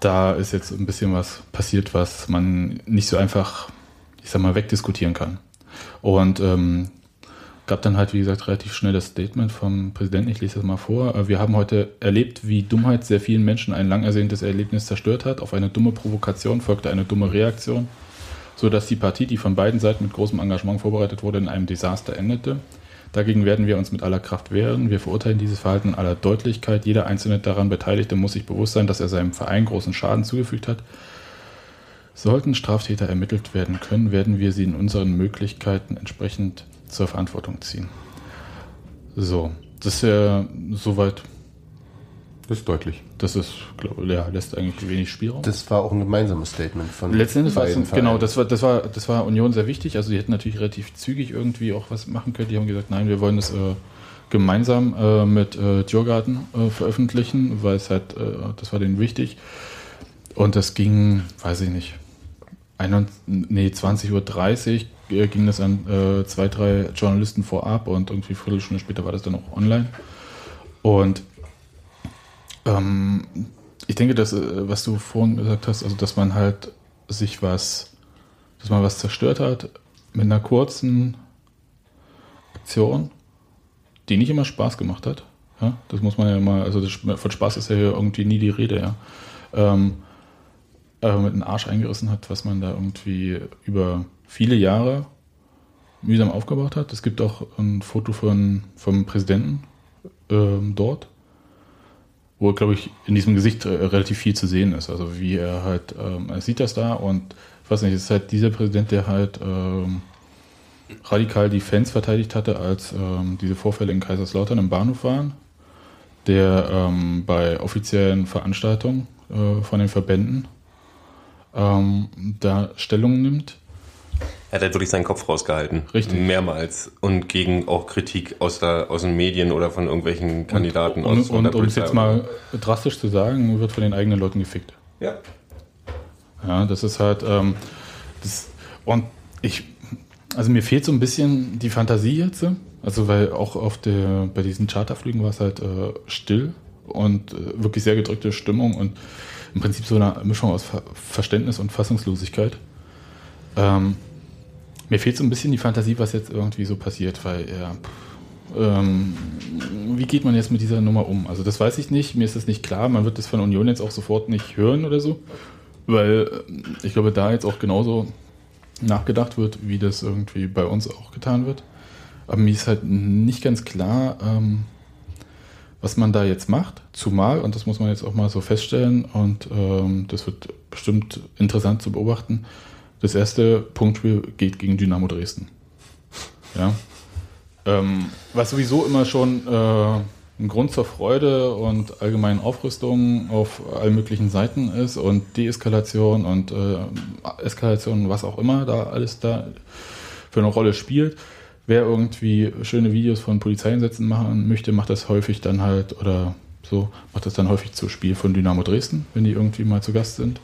da ist jetzt ein bisschen was passiert, was man nicht so einfach, ich sag mal, wegdiskutieren kann. Und ähm, gab dann halt, wie gesagt, relativ schnell das Statement vom Präsidenten. Ich lese das mal vor. Äh, Wir haben heute erlebt, wie Dummheit sehr vielen Menschen ein lang ersehntes Erlebnis zerstört hat. Auf eine dumme Provokation folgte eine dumme Reaktion, sodass die Partie, die von beiden Seiten mit großem Engagement vorbereitet wurde, in einem Desaster endete. Dagegen werden wir uns mit aller Kraft wehren. Wir verurteilen dieses Verhalten in aller Deutlichkeit. Jeder einzelne daran Beteiligte muss sich bewusst sein, dass er seinem Verein großen Schaden zugefügt hat. Sollten Straftäter ermittelt werden können, werden wir sie in unseren Möglichkeiten entsprechend zur Verantwortung ziehen. So, das ist ja soweit. Das ist deutlich. Das ist, glaube ich, ja, lässt eigentlich wenig Spielraum. Das war auch ein gemeinsames Statement von Letzten Endes war es, genau, das war, das war, das war Union sehr wichtig. Also die hätten natürlich relativ zügig irgendwie auch was machen können. Die haben gesagt, nein, wir wollen das äh, gemeinsam äh, mit äh, Tiergarten äh, veröffentlichen, weil es halt, äh, das war denen wichtig. Und das ging, weiß ich nicht, 21, nee, 20.30 Uhr ging das an äh, zwei, drei Journalisten vorab und irgendwie eine Viertelstunde später war das dann auch online. Und ähm, ich denke, dass, äh, was du vorhin gesagt hast, also dass man halt sich was, dass man was zerstört hat mit einer kurzen Aktion, die nicht immer Spaß gemacht hat. Ja, das muss man ja mal, also das, von Spaß ist ja hier irgendwie nie die Rede, ja. Ähm, aber mit einem Arsch eingerissen hat, was man da irgendwie über viele Jahre mühsam aufgebaut hat. Es gibt auch ein Foto von, vom Präsidenten ähm, dort, wo, glaube ich, in diesem Gesicht äh, relativ viel zu sehen ist. Also wie er halt, ähm, er sieht das da und ich weiß nicht, es ist halt dieser Präsident, der halt ähm, radikal die Fans verteidigt hatte, als ähm, diese Vorfälle in Kaiserslautern im Bahnhof waren, der ähm, bei offiziellen Veranstaltungen äh, von den Verbänden ähm, da Stellung nimmt. Er hat halt wirklich seinen Kopf rausgehalten. Richtig. Mehrmals. Und gegen auch Kritik aus, der, aus den Medien oder von irgendwelchen Kandidaten Und, aus und, und um es jetzt mal drastisch zu sagen, wird von den eigenen Leuten gefickt. Ja. Ja, das ist halt, ähm, das, und ich, also mir fehlt so ein bisschen die Fantasie jetzt, also weil auch auf der, bei diesen Charterflügen war es halt äh, still und äh, wirklich sehr gedrückte Stimmung und im Prinzip so eine Mischung aus Ver Verständnis und Fassungslosigkeit. Ähm, mir fehlt so ein bisschen die Fantasie, was jetzt irgendwie so passiert, weil ja, ähm, wie geht man jetzt mit dieser Nummer um? Also das weiß ich nicht, mir ist das nicht klar, man wird das von Union jetzt auch sofort nicht hören oder so, weil äh, ich glaube, da jetzt auch genauso nachgedacht wird, wie das irgendwie bei uns auch getan wird. Aber mir ist halt nicht ganz klar, ähm, was man da jetzt macht, zumal, und das muss man jetzt auch mal so feststellen, und ähm, das wird bestimmt interessant zu beobachten, das erste Punktspiel geht gegen Dynamo Dresden. Ja. Ähm, was sowieso immer schon äh, ein Grund zur Freude und allgemeinen Aufrüstung auf allen möglichen Seiten ist und Deeskalation und äh, Eskalation, was auch immer da alles da für eine Rolle spielt. Wer irgendwie schöne Videos von Polizeieinsätzen machen möchte, macht das häufig dann halt oder so, macht das dann häufig zu Spiel von Dynamo Dresden, wenn die irgendwie mal zu Gast sind.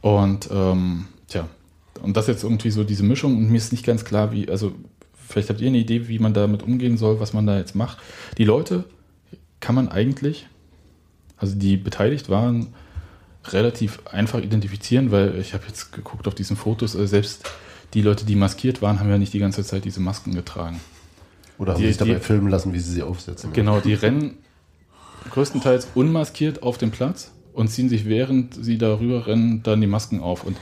Und ähm, tja, und das jetzt irgendwie so diese Mischung und mir ist nicht ganz klar, wie, also vielleicht habt ihr eine Idee, wie man damit umgehen soll, was man da jetzt macht. Die Leute kann man eigentlich, also die beteiligt waren, relativ einfach identifizieren, weil ich habe jetzt geguckt auf diesen Fotos, äh, selbst die Leute, die maskiert waren, haben ja nicht die ganze Zeit diese Masken getragen. Oder haben Die- sich dabei die- filmen lassen, wie sie sie aufsetzen. Genau, die rennen größtenteils unmaskiert auf den Platz und ziehen sich, während sie darüber rennen, dann die Masken auf. Und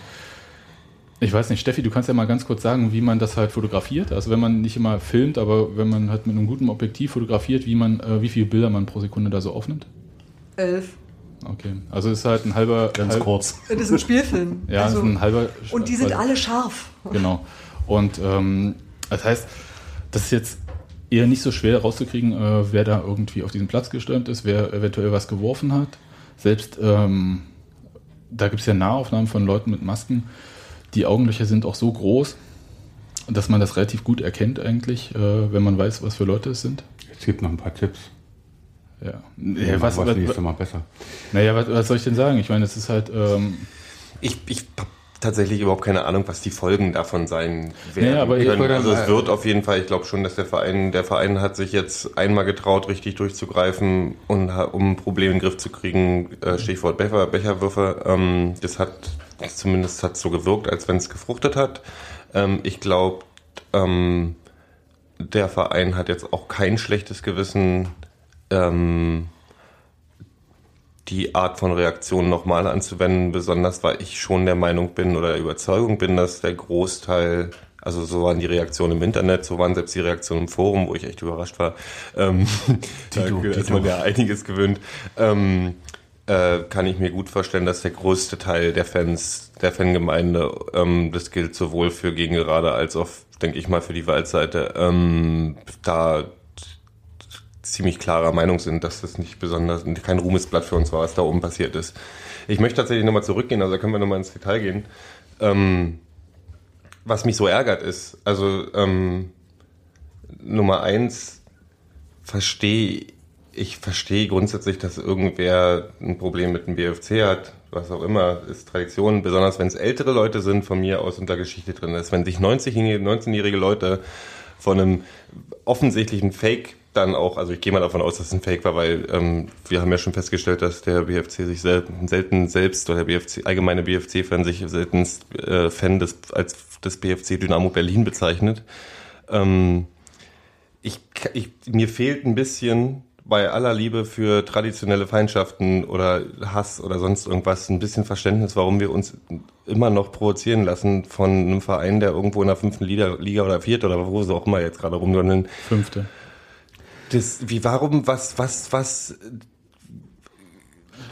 ich weiß nicht, Steffi, du kannst ja mal ganz kurz sagen, wie man das halt fotografiert. Also wenn man nicht immer filmt, aber wenn man halt mit einem guten Objektiv fotografiert, wie man, äh, wie viele Bilder man pro Sekunde da so aufnimmt. Elf. Okay. Also es ist halt ein halber. Ganz halb, kurz. Das ist ein Spielfilm. Ja, es Also- ist ein halber. Und die sind also- alle scharf. Genau. Und ähm, das heißt, das ist jetzt eher nicht so schwer rauszukriegen, äh, wer da irgendwie auf diesen Platz gestürmt ist, wer eventuell was geworfen hat. Selbst ähm, da gibt es ja Nahaufnahmen von Leuten mit Masken. Die Augenlöcher sind auch so groß, dass man das relativ gut erkennt eigentlich, äh, wenn man weiß, was für Leute es sind. Jetzt gibt noch ein paar Tipps. Ja. Ja was, was, das nächste Mal besser. naja, was, was soll ich denn sagen? Ich meine, es ist halt. Ähm, Ich, ich habe tatsächlich überhaupt keine Ahnung, was die Folgen davon sein werden. Naja, aber ich können. also es wird auf jeden Fall, ich glaube schon, dass der Verein, der Verein hat sich jetzt einmal getraut, richtig durchzugreifen, und, um ein Problem in den Griff zu kriegen. Äh, Stichwort Becher, Becherwürfe. Ähm, das hat zumindest hat so gewirkt, als wenn es gefruchtet hat. Ähm, ich glaube, ähm, der Verein hat jetzt auch kein schlechtes Gewissen. Ähm, die Art von Reaktion nochmal anzuwenden, besonders weil ich schon der Meinung bin oder der Überzeugung bin, dass der Großteil, also so waren die Reaktionen im Internet, so waren selbst die Reaktionen im Forum, wo ich echt überrascht war, ähm, da ist man ja einiges gewöhnt, ähm, äh, kann ich mir gut vorstellen, dass der größte Teil der Fans, der Fangemeinde, ähm, das gilt sowohl für gegen gerade als auch, denke ich mal, für die Waldseite, ähm, da ziemlich klarer Meinung sind, dass das nicht besonders, kein Ruhmesblatt für uns war, was da oben passiert ist. Ich möchte tatsächlich nochmal zurückgehen, also da können wir nochmal ins Detail gehen. Ähm, was mich so ärgert ist, also ähm, Nummer eins, verstehe ich verstehe grundsätzlich, dass irgendwer ein Problem mit dem BFC hat, was auch immer, ist Tradition, besonders wenn es ältere Leute sind, von mir aus da Geschichte drin ist. Wenn sich 90 19-jährige Leute von einem offensichtlichen Fake dann auch, also ich gehe mal davon aus, dass es ein Fake war, weil ähm, wir haben ja schon festgestellt, dass der BFC sich selten, selten selbst oder der BFC, allgemeine BFC-Fan sich selten äh, Fan des, als des BFC Dynamo Berlin bezeichnet. Ähm, ich, ich, mir fehlt ein bisschen bei aller Liebe für traditionelle Feindschaften oder Hass oder sonst irgendwas ein bisschen Verständnis, warum wir uns immer noch provozieren lassen von einem Verein, der irgendwo in der fünften Liga, Liga oder vierten oder wo sie auch immer jetzt gerade rumdonneln. Fünfte. Das, wie, warum, was, was, was,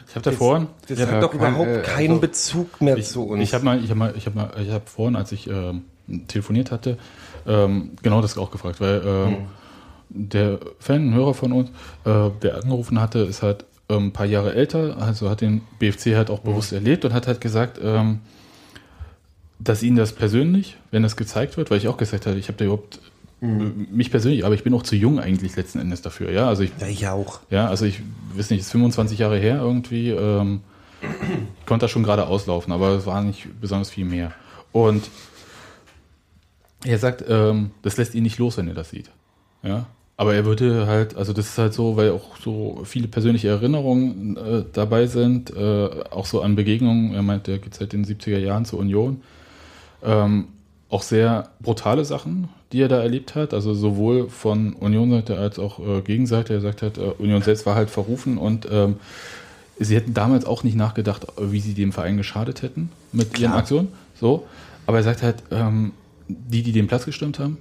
Ich habe da vorhin. das Ja, hat doch kein- überhaupt äh, keinen also- Bezug mehr Ich, zu uns. ich habe mal, ich habe mal, ich habe mal, ich habe vorhin, als ich ähm, telefoniert hatte, ähm, genau das auch gefragt, weil ähm, der Fan, ein Hörer von uns, äh, der angerufen hatte, ist halt ähm, ein paar Jahre älter, also hat den BFC halt auch bewusst erlebt und hat halt gesagt, ähm, dass ihn das persönlich, wenn das gezeigt wird, weil ich auch gesagt hatte, ich habe da überhaupt äh, mich persönlich, aber ich bin auch zu jung eigentlich letzten Endes dafür, ja, also ich ja, ich auch. ja, also ich weiß nicht, ist 25 Jahre her irgendwie. Ähm, konnte das schon gerade auslaufen, aber es war nicht besonders viel mehr. Und er sagt, ähm, das lässt ihn nicht los, wenn er das sieht. Ja. Aber er würde halt, also das ist halt so, weil auch so viele persönliche Erinnerungen äh, dabei sind, äh, auch so an Begegnungen. Er meint, er geht seit den 70er Jahren zur Union. Ähm, auch sehr brutale Sachen, die er da erlebt hat. Also sowohl von Union-Seite als auch äh, Gegenseite. Er sagt halt, äh, Union selbst war halt verrufen und ähm, sie hätten damals auch nicht nachgedacht, wie sie dem Verein geschadet hätten mit ihren Aktionen. So. Aber er sagt halt, ähm, die, die den Platz gestürmt haben,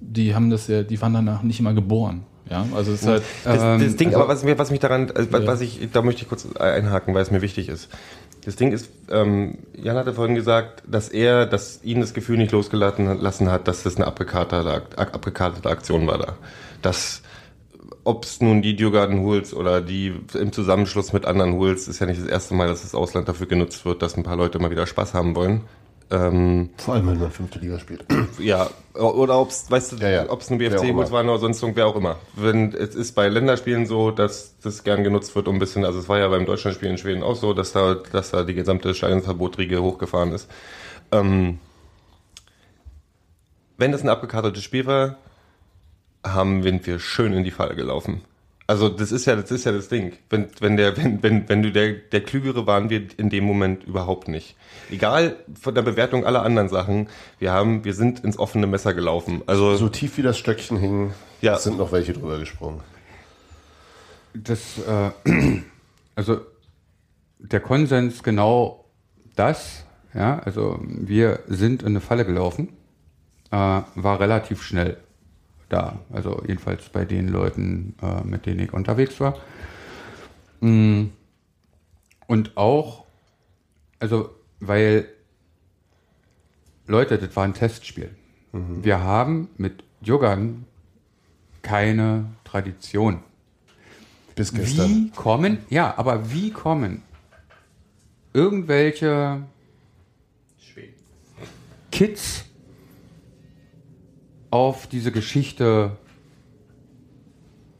die haben das ja, die waren danach nicht mal geboren. Ja, also es ist halt. Das, Ähm, das Ding, also- aber was, mir, was mich daran, also, Ja. was ich, da möchte ich kurz einhaken, weil es mir wichtig ist. Das Ding ist, ähm, Jan hatte vorhin gesagt, dass er, dass ihn das Gefühl nicht losgelassen lassen hat, dass das eine abgekartete, abgekartete Aktion war da. Dass, ob es nun die Diogarden Hools oder die im Zusammenschluss mit anderen Hools, ist ja nicht das erste Mal, dass das Ausland dafür genutzt wird, dass ein paar Leute mal wieder Spaß haben wollen. Ähm, Vor allem, wenn man fünfte Liga spielt. ja, oder ob es, weißt du, Ja, ja. ob es ein Wer auch BFC immer. gut war oder sonst irgendwer auch immer. Wenn, es ist bei Länderspielen so, dass das gern genutzt wird, um ein bisschen, also es war ja beim Deutschlandspiel in Schweden auch so, dass da, dass da die gesamte Stadionverbotriege hochgefahren ist. Ähm, wenn das ein abgekartetes Spiel war, haben sind wir schön in die Falle gelaufen. Also das ist ja, das ist ja das Ding. Wenn, wenn der, wenn, wenn, wenn du der, der Klügere waren wir in dem Moment überhaupt nicht. Egal von der Bewertung aller anderen Sachen, wir haben, wir sind ins offene Messer gelaufen. Also So tief wie das Stöckchen hing, Ja. sind noch welche drüber gesprungen. das, äh, also der Konsens genau das, ja, also wir sind in eine Falle gelaufen, äh, war relativ schnell da. Also jedenfalls bei den Leuten, äh, mit denen ich unterwegs war. Mm. Und auch, also, weil, Leute, das war ein Testspiel. Wir haben mit Jogern keine Tradition. Bis gestern. Wie kommen, ja, aber wie kommen irgendwelche Kids auf diese Geschichte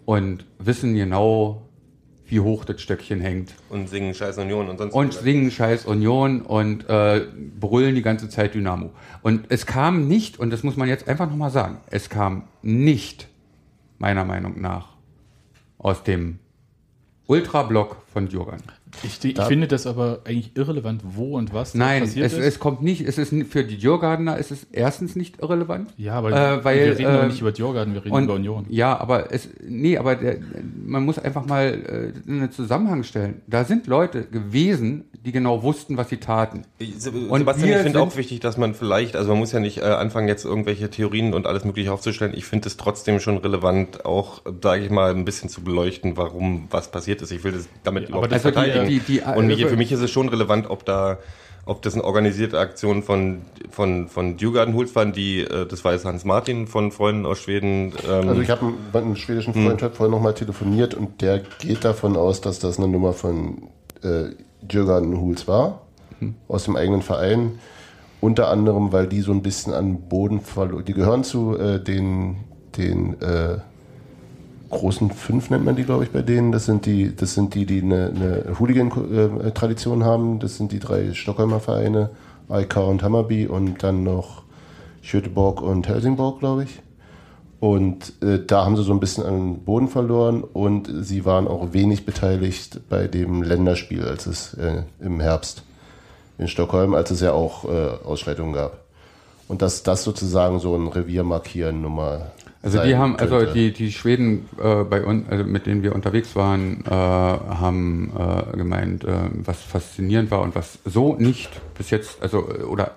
und wissen genau, wie hoch das Stöckchen hängt. Und singen Scheiß Union und sonst Und singen Scheiß Union und äh, brüllen die ganze Zeit Dynamo. Und es kam nicht, und das muss man jetzt einfach nochmal sagen, es kam nicht, meiner Meinung nach, aus dem Ultrablock von Djurgan. Ich, ich finde das aber eigentlich irrelevant, wo und was da Nein, passiert es, ist. es kommt nicht, es ist für die Djurgardener ist es erstens nicht irrelevant. ja, aber äh, weil, wir reden äh, doch nicht über Djurgarden, wir reden Und, über Union. Ja, aber es, nee, aber der, man muss einfach mal äh, einen Zusammenhang stellen. Da sind Leute gewesen, die genau wussten, was sie taten. Und Sebastian, ich finde auch wichtig, dass man vielleicht, also man muss ja nicht äh, anfangen, jetzt irgendwelche Theorien und alles Mögliche aufzustellen. Ich finde es trotzdem schon relevant, auch, sage ich mal, ein bisschen zu beleuchten, warum was passiert ist. Ich will das damit Ja, überhaupt nicht Also die- die- und also- für mich ist es schon relevant, ob da ob das eine organisierte Aktion von von von Djurgarden Hools waren, die äh, das weiß Hans Martin von Freunden aus Schweden. Ähm, Also ich habe mit einem schwedischen Freund heute vorhin nochmal telefoniert und der geht davon aus, dass das eine Nummer von äh, Jürgen Huls war, aus dem eigenen Verein. Unter anderem, weil die so ein bisschen an Boden verloren. Die gehören zu äh, den, den äh, großen fünf, nennt man die, glaube ich, bei denen. Das sind die, das sind die, die eine, eine Hooligan-Tradition haben. Das sind die drei Stockholmer Vereine, AIK und Hammarby und dann noch Göteborg und Helsingborg, glaube ich. Und äh, da haben sie so ein bisschen an Boden verloren und sie waren auch wenig beteiligt bei dem Länderspiel, als es äh, im Herbst in Stockholm, als es ja auch äh, Ausschreitungen gab. Und dass das sozusagen so ein Revier markieren Nummer. Also die haben, also die, die Schweden äh, bei uns, also mit denen wir unterwegs waren, äh, haben äh, gemeint, äh, was faszinierend war und was so nicht bis jetzt, also oder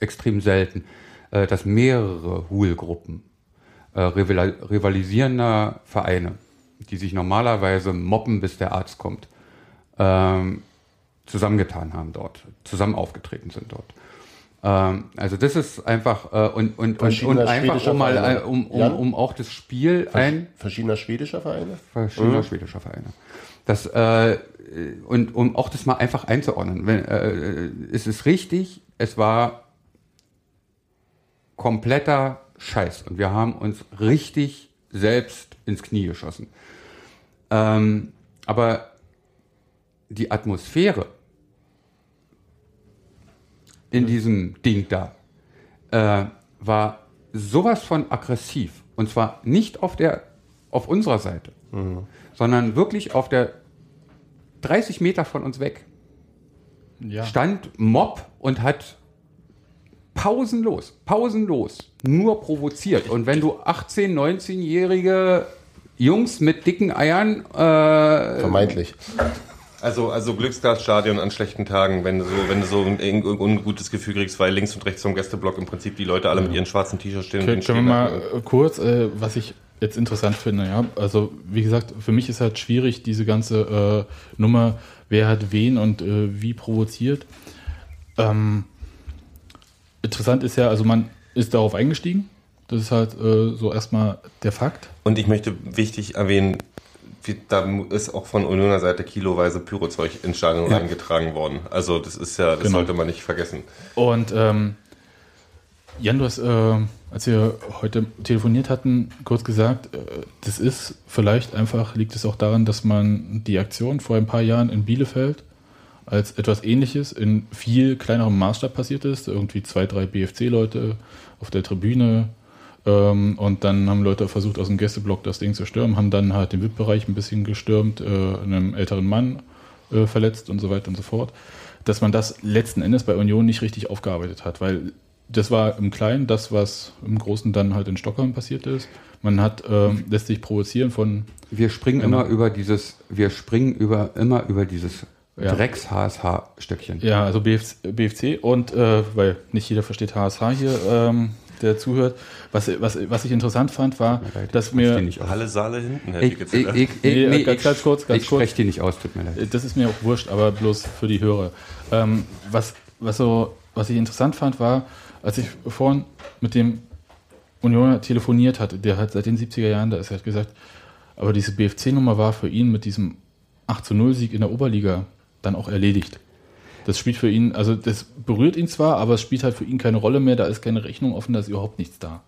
extrem selten, äh, dass mehrere Hool-Gruppen äh, rival rivalisierender Vereine, die sich normalerweise mobben, bis der Arzt kommt, ähm, zusammengetan haben dort, zusammen aufgetreten sind dort. Ähm, also das ist einfach äh, und, und, und, und einfach um mal äh, um, um, um auch das Spiel ein Verschiedener schwedischer Vereine? verschiedener schwedischer Vereine. Das äh, und um auch das mal einfach einzuordnen. Wenn, äh, es ist richtig, es war kompletter Scheiß und wir haben uns richtig selbst ins Knie geschossen. Ähm, aber die Atmosphäre in diesem Ding da äh, war sowas von aggressiv und zwar nicht auf der auf unserer Seite, sondern wirklich auf der 30 Meter von uns weg Ja. stand Mob und hat pausenlos, pausenlos nur provoziert. Und wenn du 18, 19-jährige Jungs mit dicken Eiern äh, Vermeintlich. Also, also Glücksglasstadion an schlechten Tagen, wenn du so, wenn du so ein, ein ungutes Gefühl kriegst, weil links und rechts vom Gästeblock im Prinzip die Leute alle mit ihren schwarzen T-Shirts stehen. und Können, wir mal äh, kurz, äh, was ich jetzt interessant finde, ja. Also, wie gesagt, für mich ist halt schwierig, diese ganze äh, Nummer, wer hat wen und äh, wie provoziert. Ähm, interessant ist ja, also man ist darauf eingestiegen. Das ist halt äh, so erstmal der Fakt. Und ich möchte wichtig erwähnen, da ist auch von Unioner Seite kiloweise Pyrozeug ins Stadion Ja. reingetragen worden. Also das ist ja, das Genau. sollte man nicht vergessen. Und ähm, Jan, du hast, äh, als wir heute telefoniert hatten, kurz gesagt, äh, das ist vielleicht einfach, liegt es auch daran, dass man die Aktion vor ein paar Jahren in Bielefeld als etwas ähnliches in viel kleinerem Maßstab passiert ist. Irgendwie zwei, drei BFC-Leute auf der Tribüne. Ähm, und dann haben Leute versucht, aus dem Gästeblock das Ding zu stürmen, haben dann halt den VIP-Bereich ein bisschen gestürmt, äh, einem älteren Mann äh, verletzt und so weiter und so fort. Dass man das letzten Endes bei Union nicht richtig aufgearbeitet hat, weil das war im Kleinen das, was im Großen dann halt in Stockholm passiert ist. Man hat, ähm, lässt sich provozieren von wir springen Genau. immer über dieses, wir springen über immer über dieses Ja. Drecks-HSH-Stöckchen. Ja, also BFC, BFC und äh, weil nicht jeder versteht HSH hier, ähm, der zuhört. Was, was, was ich interessant fand, war, dass mir. Alle Saale hinten Ich, ich, ich, ich, Nee, nee, ganz, ich, ganz kurz, ganz ich kurz. spreche die nicht aus, tut mir leid. Das ist mir auch wurscht, aber bloß für die Hörer. Ähm, was, was, so, was ich interessant fand, war, als ich vorhin mit dem Unioner telefoniert hatte, der hat seit den 70er Jahren, da ist er hat gesagt, aber diese BFC-Nummer war für ihn mit diesem 8 zu 0 Sieg in der Oberliga dann auch erledigt. Das spielt für ihn, also das berührt ihn zwar, aber es spielt halt für ihn keine Rolle mehr, da ist keine Rechnung offen, da ist überhaupt nichts da.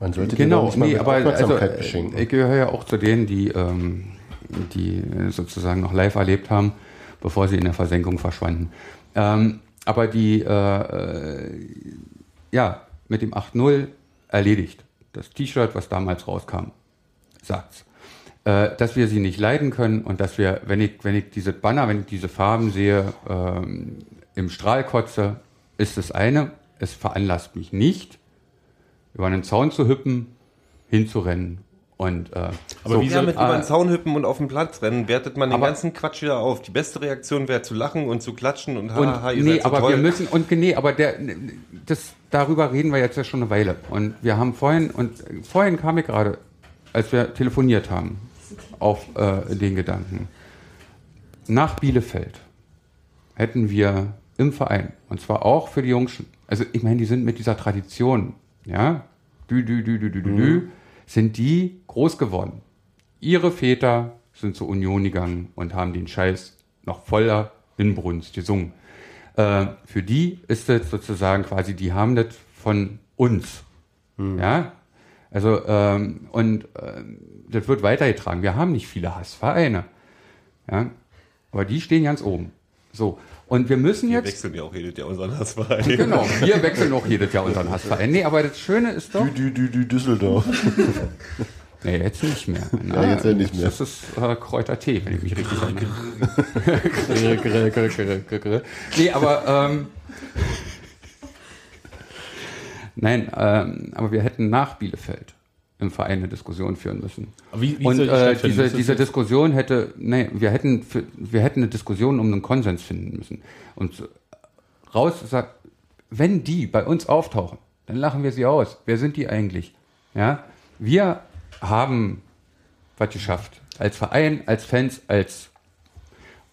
Man sollte Genau, nicht mal nee, mit aber also, äh, beschenken. ich gehöre ja auch zu denen, die, ähm, die sozusagen noch live erlebt haben, bevor sie in der Versenkung verschwanden. Ähm, aber die, äh, äh, ja, mit dem 8-0 erledigt. Das T-Shirt, was damals rauskam, sagt's. Äh, dass wir sie nicht leiden können und dass wir, wenn ich, wenn ich diese Banner, wenn ich diese Farben sehe, ähm, im Strahl kotze, ist das eine. Es veranlasst mich nicht, über einen Zaun zu hüppen, hinzurennen und äh, Aber wie ja, mit äh, über den Zaun hüppen und auf den Platz rennen, wertet man den Aber- ganzen Quatsch wieder auf. Die beste Reaktion wäre zu lachen und zu klatschen und Und, haha, ihr nee, seid so aber toll. wir müssen, und nee, aber der, das, darüber reden wir jetzt ja schon eine Weile. Und wir haben vorhin, und vorhin kam ich gerade, als wir telefoniert haben, auf äh, den Gedanken. Nach Bielefeld hätten wir im Verein, und zwar auch für die Jungs, also ich meine, die sind mit dieser Tradition, ja, dü, dü, dü, dü, dü, dü, dü, sind die groß geworden. Ihre Väter sind zur Union gegangen und haben den Scheiß noch voller Inbrunst gesungen. Äh, für die ist das sozusagen quasi, die haben das von uns. Ja, also, ähm, und ähm, das wird weitergetragen. Wir haben nicht viele Hassvereine. Ja, aber die stehen ganz oben. So, und wir müssen Wir jetzt. wechseln ja auch jedes Jahr unseren Hassverein. Genau, wir wechseln auch jedes Jahr unseren Hassverein. Nee, aber das Schöne ist doch. Dü, dü, dü, Düsseldorf. Nee, jetzt nicht mehr. Ja, jetzt ja nicht mehr. Das ist äh, Kräutertee, wenn ich mich richtig erinnere. nee, aber ähm, Nein, ähm, aber wir hätten nach Bielefeld im Verein eine Diskussion führen müssen. Wie- wie Und äh, diese, diese Diskussion hätte, nee, wir hätten, für, wir hätten eine Diskussion um einen Konsens finden müssen. Und raus sagt, wenn die bei uns auftauchen, dann lachen wir sie aus. Wer sind die eigentlich? Ja, wir haben was geschafft. Als Verein, als Fans, als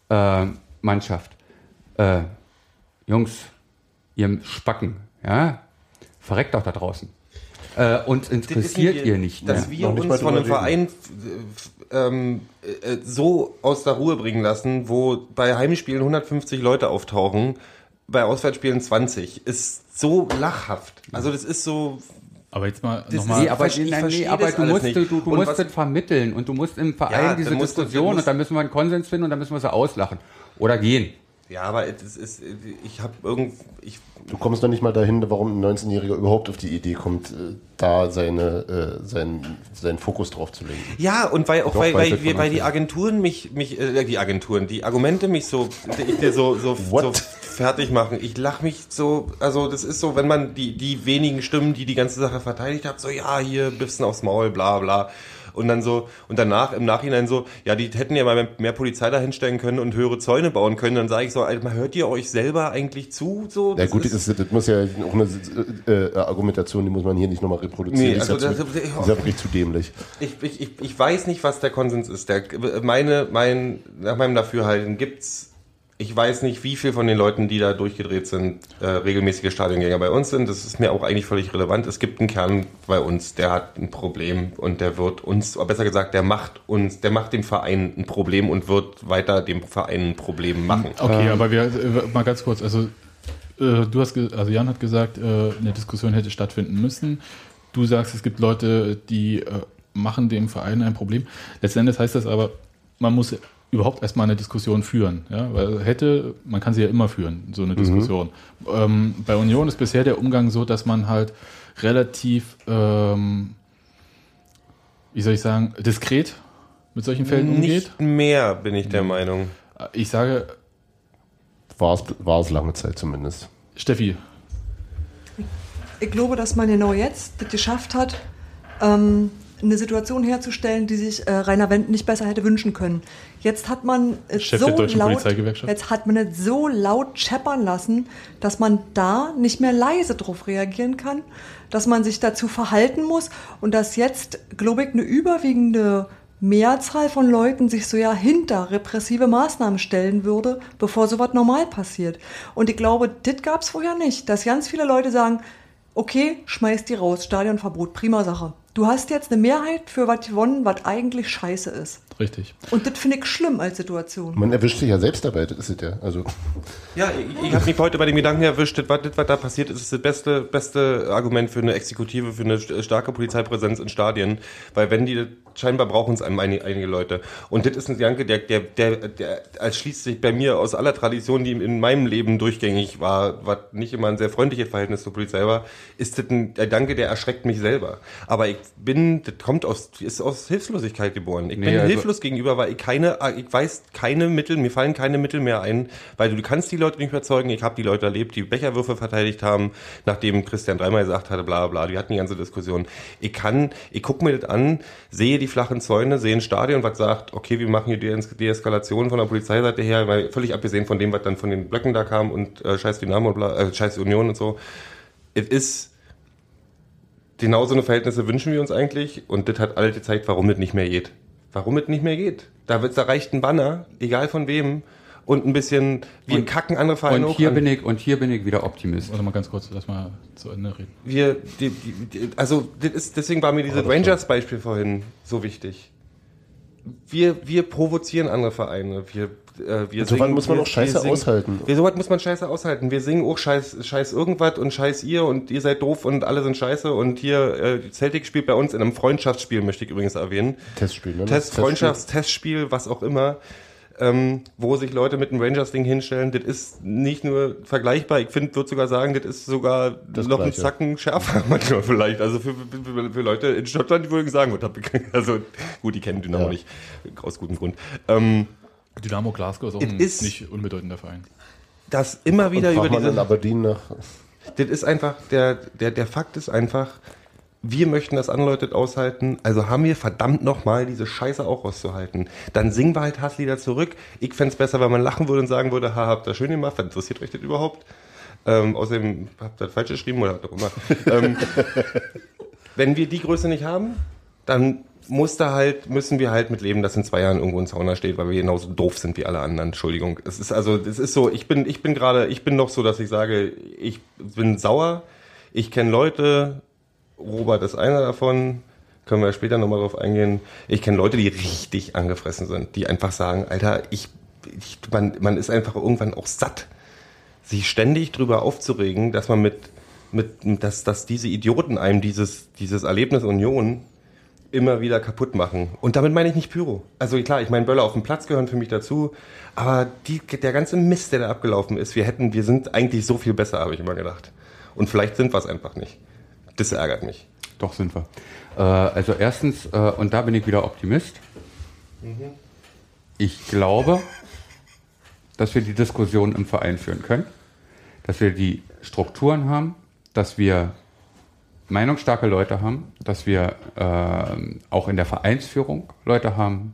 äh, Mannschaft. Äh, Jungs, ihr Spacken, ja, verreckt doch da draußen. Äh, uns interessiert wir, ihr nicht Dass mehr. wir uns von einem Verein ähm, äh, so aus der Ruhe bringen lassen, wo bei Heimspielen 150 Leute auftauchen, bei Auswärtsspielen 20, ist so lachhaft. Also das ist so... Aber jetzt mal Das nochmal. Nee, aber, Ich nee, aber das du musst, nicht. du, du musst was- das vermitteln und du musst im Verein Ja, diese Diskussion und dann müssen wir einen Konsens finden und dann müssen wir sie auslachen. Oder gehen. Ja, aber es ist, ich habe irgend, ich, Du kommst noch nicht mal dahin, warum ein 19-Jähriger überhaupt auf die Idee kommt, äh, da seine, äh, seinen, seinen Fokus drauf zu legen. Ja, und weil auch Doch, weil, weil weil, weil die Agenturen mich, mich äh, die Agenturen, die Argumente mich so, ich dir so, so, so fertig machen. Ich lach mich so, also das ist so, wenn man die, die wenigen Stimmen, die die ganze Sache verteidigt haben, so ja, hier Biffsen aufs Maul, bla bla. Und dann so, und danach, im Nachhinein so, ja, die hätten ja mal mehr- Polizei dahinstellen können und höhere Zäune bauen können. Dann sage ich so, Alter, hört ihr euch selber eigentlich zu? So, Ja gut, das, ist, das muss ja auch eine äh, Argumentation, die muss man hier nicht nochmal reproduzieren. Nee, ist, also ja das- zu, ist ja wirklich zu dämlich. Ich, ich, ich, ich weiß nicht, was der Konsens ist. Der, meine, mein, nach meinem Dafürhalten gibt's, ich weiß nicht, wie viel von den Leuten, die da durchgedreht sind, äh, regelmäßige Stadiongänger bei uns sind. Das ist mir auch eigentlich völlig relevant. Es gibt einen Kern bei uns, der hat ein Problem und der wird uns, oder besser gesagt, der macht uns, der macht dem Verein ein Problem und wird weiter dem Verein ein Problem machen. Okay, aber wir, äh, mal ganz kurz, also äh, du hast, also Jan hat gesagt, äh, eine Diskussion hätte stattfinden müssen. Du sagst, es gibt Leute, die äh, machen dem Verein ein Problem. Letzten Endes heißt das aber, man muss überhaupt erstmal eine Diskussion führen. Ja? Weil hätte, man kann sie ja immer führen, so eine Diskussion. Ähm, bei Union ist bisher der Umgang so, dass man halt relativ, ähm, wie soll ich sagen, diskret mit solchen Fällen umgeht. Nicht mehr, bin ich der Meinung. Ich sage, War es, war es lange Zeit zumindest. Steffi, Ich glaube, dass man genau jetzt das geschafft hat, ähm, eine Situation herzustellen, die sich äh, Rainer Wendt nicht besser hätte wünschen können. Jetzt hat man es Chef so laut, jetzt hat man es so laut scheppern lassen, dass man da nicht mehr leise drauf reagieren kann, dass man sich dazu verhalten muss und dass jetzt, glaube ich, eine überwiegende Mehrzahl von Leuten sich so ja hinter repressive Maßnahmen stellen würde, bevor sowas normal passiert. Und ich glaube, das gab es vorher nicht, dass ganz viele Leute sagen, okay, schmeiß die raus, Stadionverbot, prima Sache. Du hast jetzt eine Mehrheit für was gewonnen, was eigentlich scheiße ist. Richtig. Und das finde ich schlimm als Situation. Man erwischt sich ja selbst dabei, das ist es ja. Also, Ja, ich, ich habe mich heute bei dem Gedanken erwischt, das, was, das, was da passiert ist, ist das beste, beste Argument für eine Exekutive, für eine st- starke Polizeipräsenz in Stadien. Weil wenn die, scheinbar brauchen es einem einige, einige Leute. Und das ist ein Gedanke, der, der, der, der als schließt sich bei mir aus aller Tradition, die in meinem Leben durchgängig war, was nicht immer ein sehr freundliches Verhältnis zur Polizei war, ist das ein Gedanke, der erschreckt mich selber. Aber ich bin, das kommt aus, ist aus Hilflosigkeit geboren. Ich Nee, bin also- hilflos gegenüber, weil ich keine, ich weiß keine Mittel, mir fallen keine Mittel mehr ein, weil du, kannst die Leute nicht überzeugen. Ich habe die Leute erlebt, die Becherwürfe verteidigt haben, nachdem Christian dreimal gesagt hatte, bla bla, die hatten die ganze Diskussion. Ich kann, ich gucke mir das an, sehe die flachen Zäune, sehe ein Stadion, was sagt, okay, wir machen hier die Deeskalation von der Polizeiseite her, weil völlig abgesehen von dem, was dann von den Blöcken da kam und äh, scheiß Dynamo und bla, äh, scheiß Union und so. Es ist genau so eine Verhältnisse wünschen wir uns eigentlich und das hat alle gezeigt, warum das nicht mehr geht. Warum es nicht mehr geht. Da, wird, da reicht ein Banner, egal von wem, und ein bisschen, wir Und- kacken andere Vereine Und hier an. bin ich und hier bin ich wieder Optimist. Warte mal ganz kurz, lass mal zu Ende reden. wir, die, die, die, also das ist, deswegen war mir dieses Rangers-Beispiel vorhin so wichtig. Wir, wir provozieren andere Vereine. Wir, äh, wir Und sowas muss man auch Scheiße singen- aushalten. Wir, sowas muss man Scheiße aushalten. Wir singen auch Scheiß, Scheiß irgendwas und Scheiß ihr und ihr seid doof und alle sind Scheiße und hier äh, Celtic spielt bei uns in einem Freundschaftsspiel, möchte ich übrigens erwähnen. Testspiel, ne? Test, Freundschaftstestspiel, was auch immer, ähm, wo sich Leute mit einem Rangers-Ding hinstellen, das ist nicht nur vergleichbar, ich finde, würde sogar sagen, das ist sogar Das noch ein Gleiche. Zacken schärfer manchmal vielleicht. Also für, für, für Leute in Schottland, die würden sagen, was hab ich- also gut, die kennen Dynamo Ja. nicht, aus gutem Grund. Ähm, Dynamo Glasgow ist auch Es ein ist- nicht unbedeutender Verein. dass immer wieder Und über man in diese... Aberdeen nach. Das ist einfach, der, der, der Fakt ist einfach, wir möchten das Leute aushalten, also haben wir verdammt nochmal diese Scheiße auch auszuhalten. Dann singen wir halt Hasslieder zurück. Ich fänd's besser, wenn man lachen würde und sagen würde, ha, habt ihr schön gemacht, interessiert euch das überhaupt? Ähm, außerdem habt ihr das falsch geschrieben oder was auch immer. ähm, wenn wir die Größe nicht haben, dann muss da halt, müssen wir halt mit leben, dass in zwei Jahren irgendwo ein Zauner steht, weil wir genauso doof sind wie alle anderen. Entschuldigung. Es ist also, es ist so, ich bin, ich bin gerade, ich bin noch so, dass ich sage, ich bin sauer. Ich kenne Leute, Robert ist einer davon, können wir später nochmal drauf eingehen. Ich kenne Leute, die richtig angefressen sind, die einfach sagen, Alter, ich, ich man, man ist einfach irgendwann auch satt, sich ständig drüber aufzuregen, dass man mit, mit, mit dass, dass diese Idioten einem dieses, dieses Erlebnis Union immer wieder kaputt machen. Und damit meine ich nicht Pyro. Also klar, ich meine, Böller auf dem Platz gehören für mich dazu, aber die, der ganze Mist, der da abgelaufen ist, wir hätten, wir sind eigentlich so viel besser, habe ich immer gedacht. Und vielleicht sind wir es einfach nicht. Das ärgert mich. Doch sind wir. Äh, also erstens, äh, und da bin ich wieder Optimist. Ich glaube, dass wir die Diskussion im Verein führen können, dass wir die Strukturen haben, dass wir meinungsstarke Leute haben, dass wir ähm, auch in der Vereinsführung Leute haben,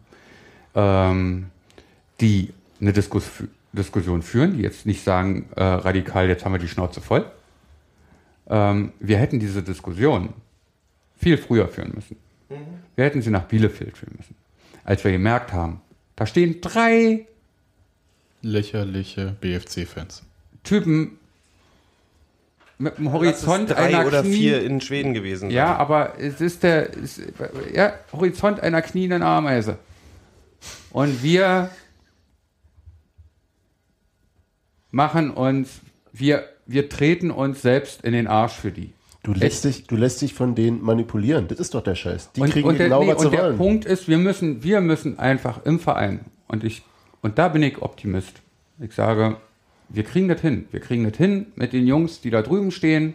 ähm, die eine Diskus Diskussion führen, die jetzt nicht sagen, äh, radikal, jetzt haben wir die Schnauze voll. Ähm, wir hätten diese Diskussion viel früher führen müssen. Wir hätten sie nach Bielefeld führen müssen. Als wir gemerkt haben, da stehen drei Lächerliche BFC-Fans. Typen mit dem Lass Horizont es drei einer oder Knie vier in Schweden gewesen. sein. Ja, aber es ist der es, ja, Horizont einer knienden Ameise. Und wir machen uns, wir, wir treten uns selbst in den Arsch für die. Du lässt, dich, du lässt dich von denen manipulieren. Das ist doch der Scheiß. Die und, kriegen und der, genau, nee, was und der wollen. Punkt ist, wir müssen, wir müssen einfach im Verein, und ich, und da bin ich Optimist. Ich sage, wir kriegen das hin. Wir kriegen das hin mit den Jungs, die da drüben stehen,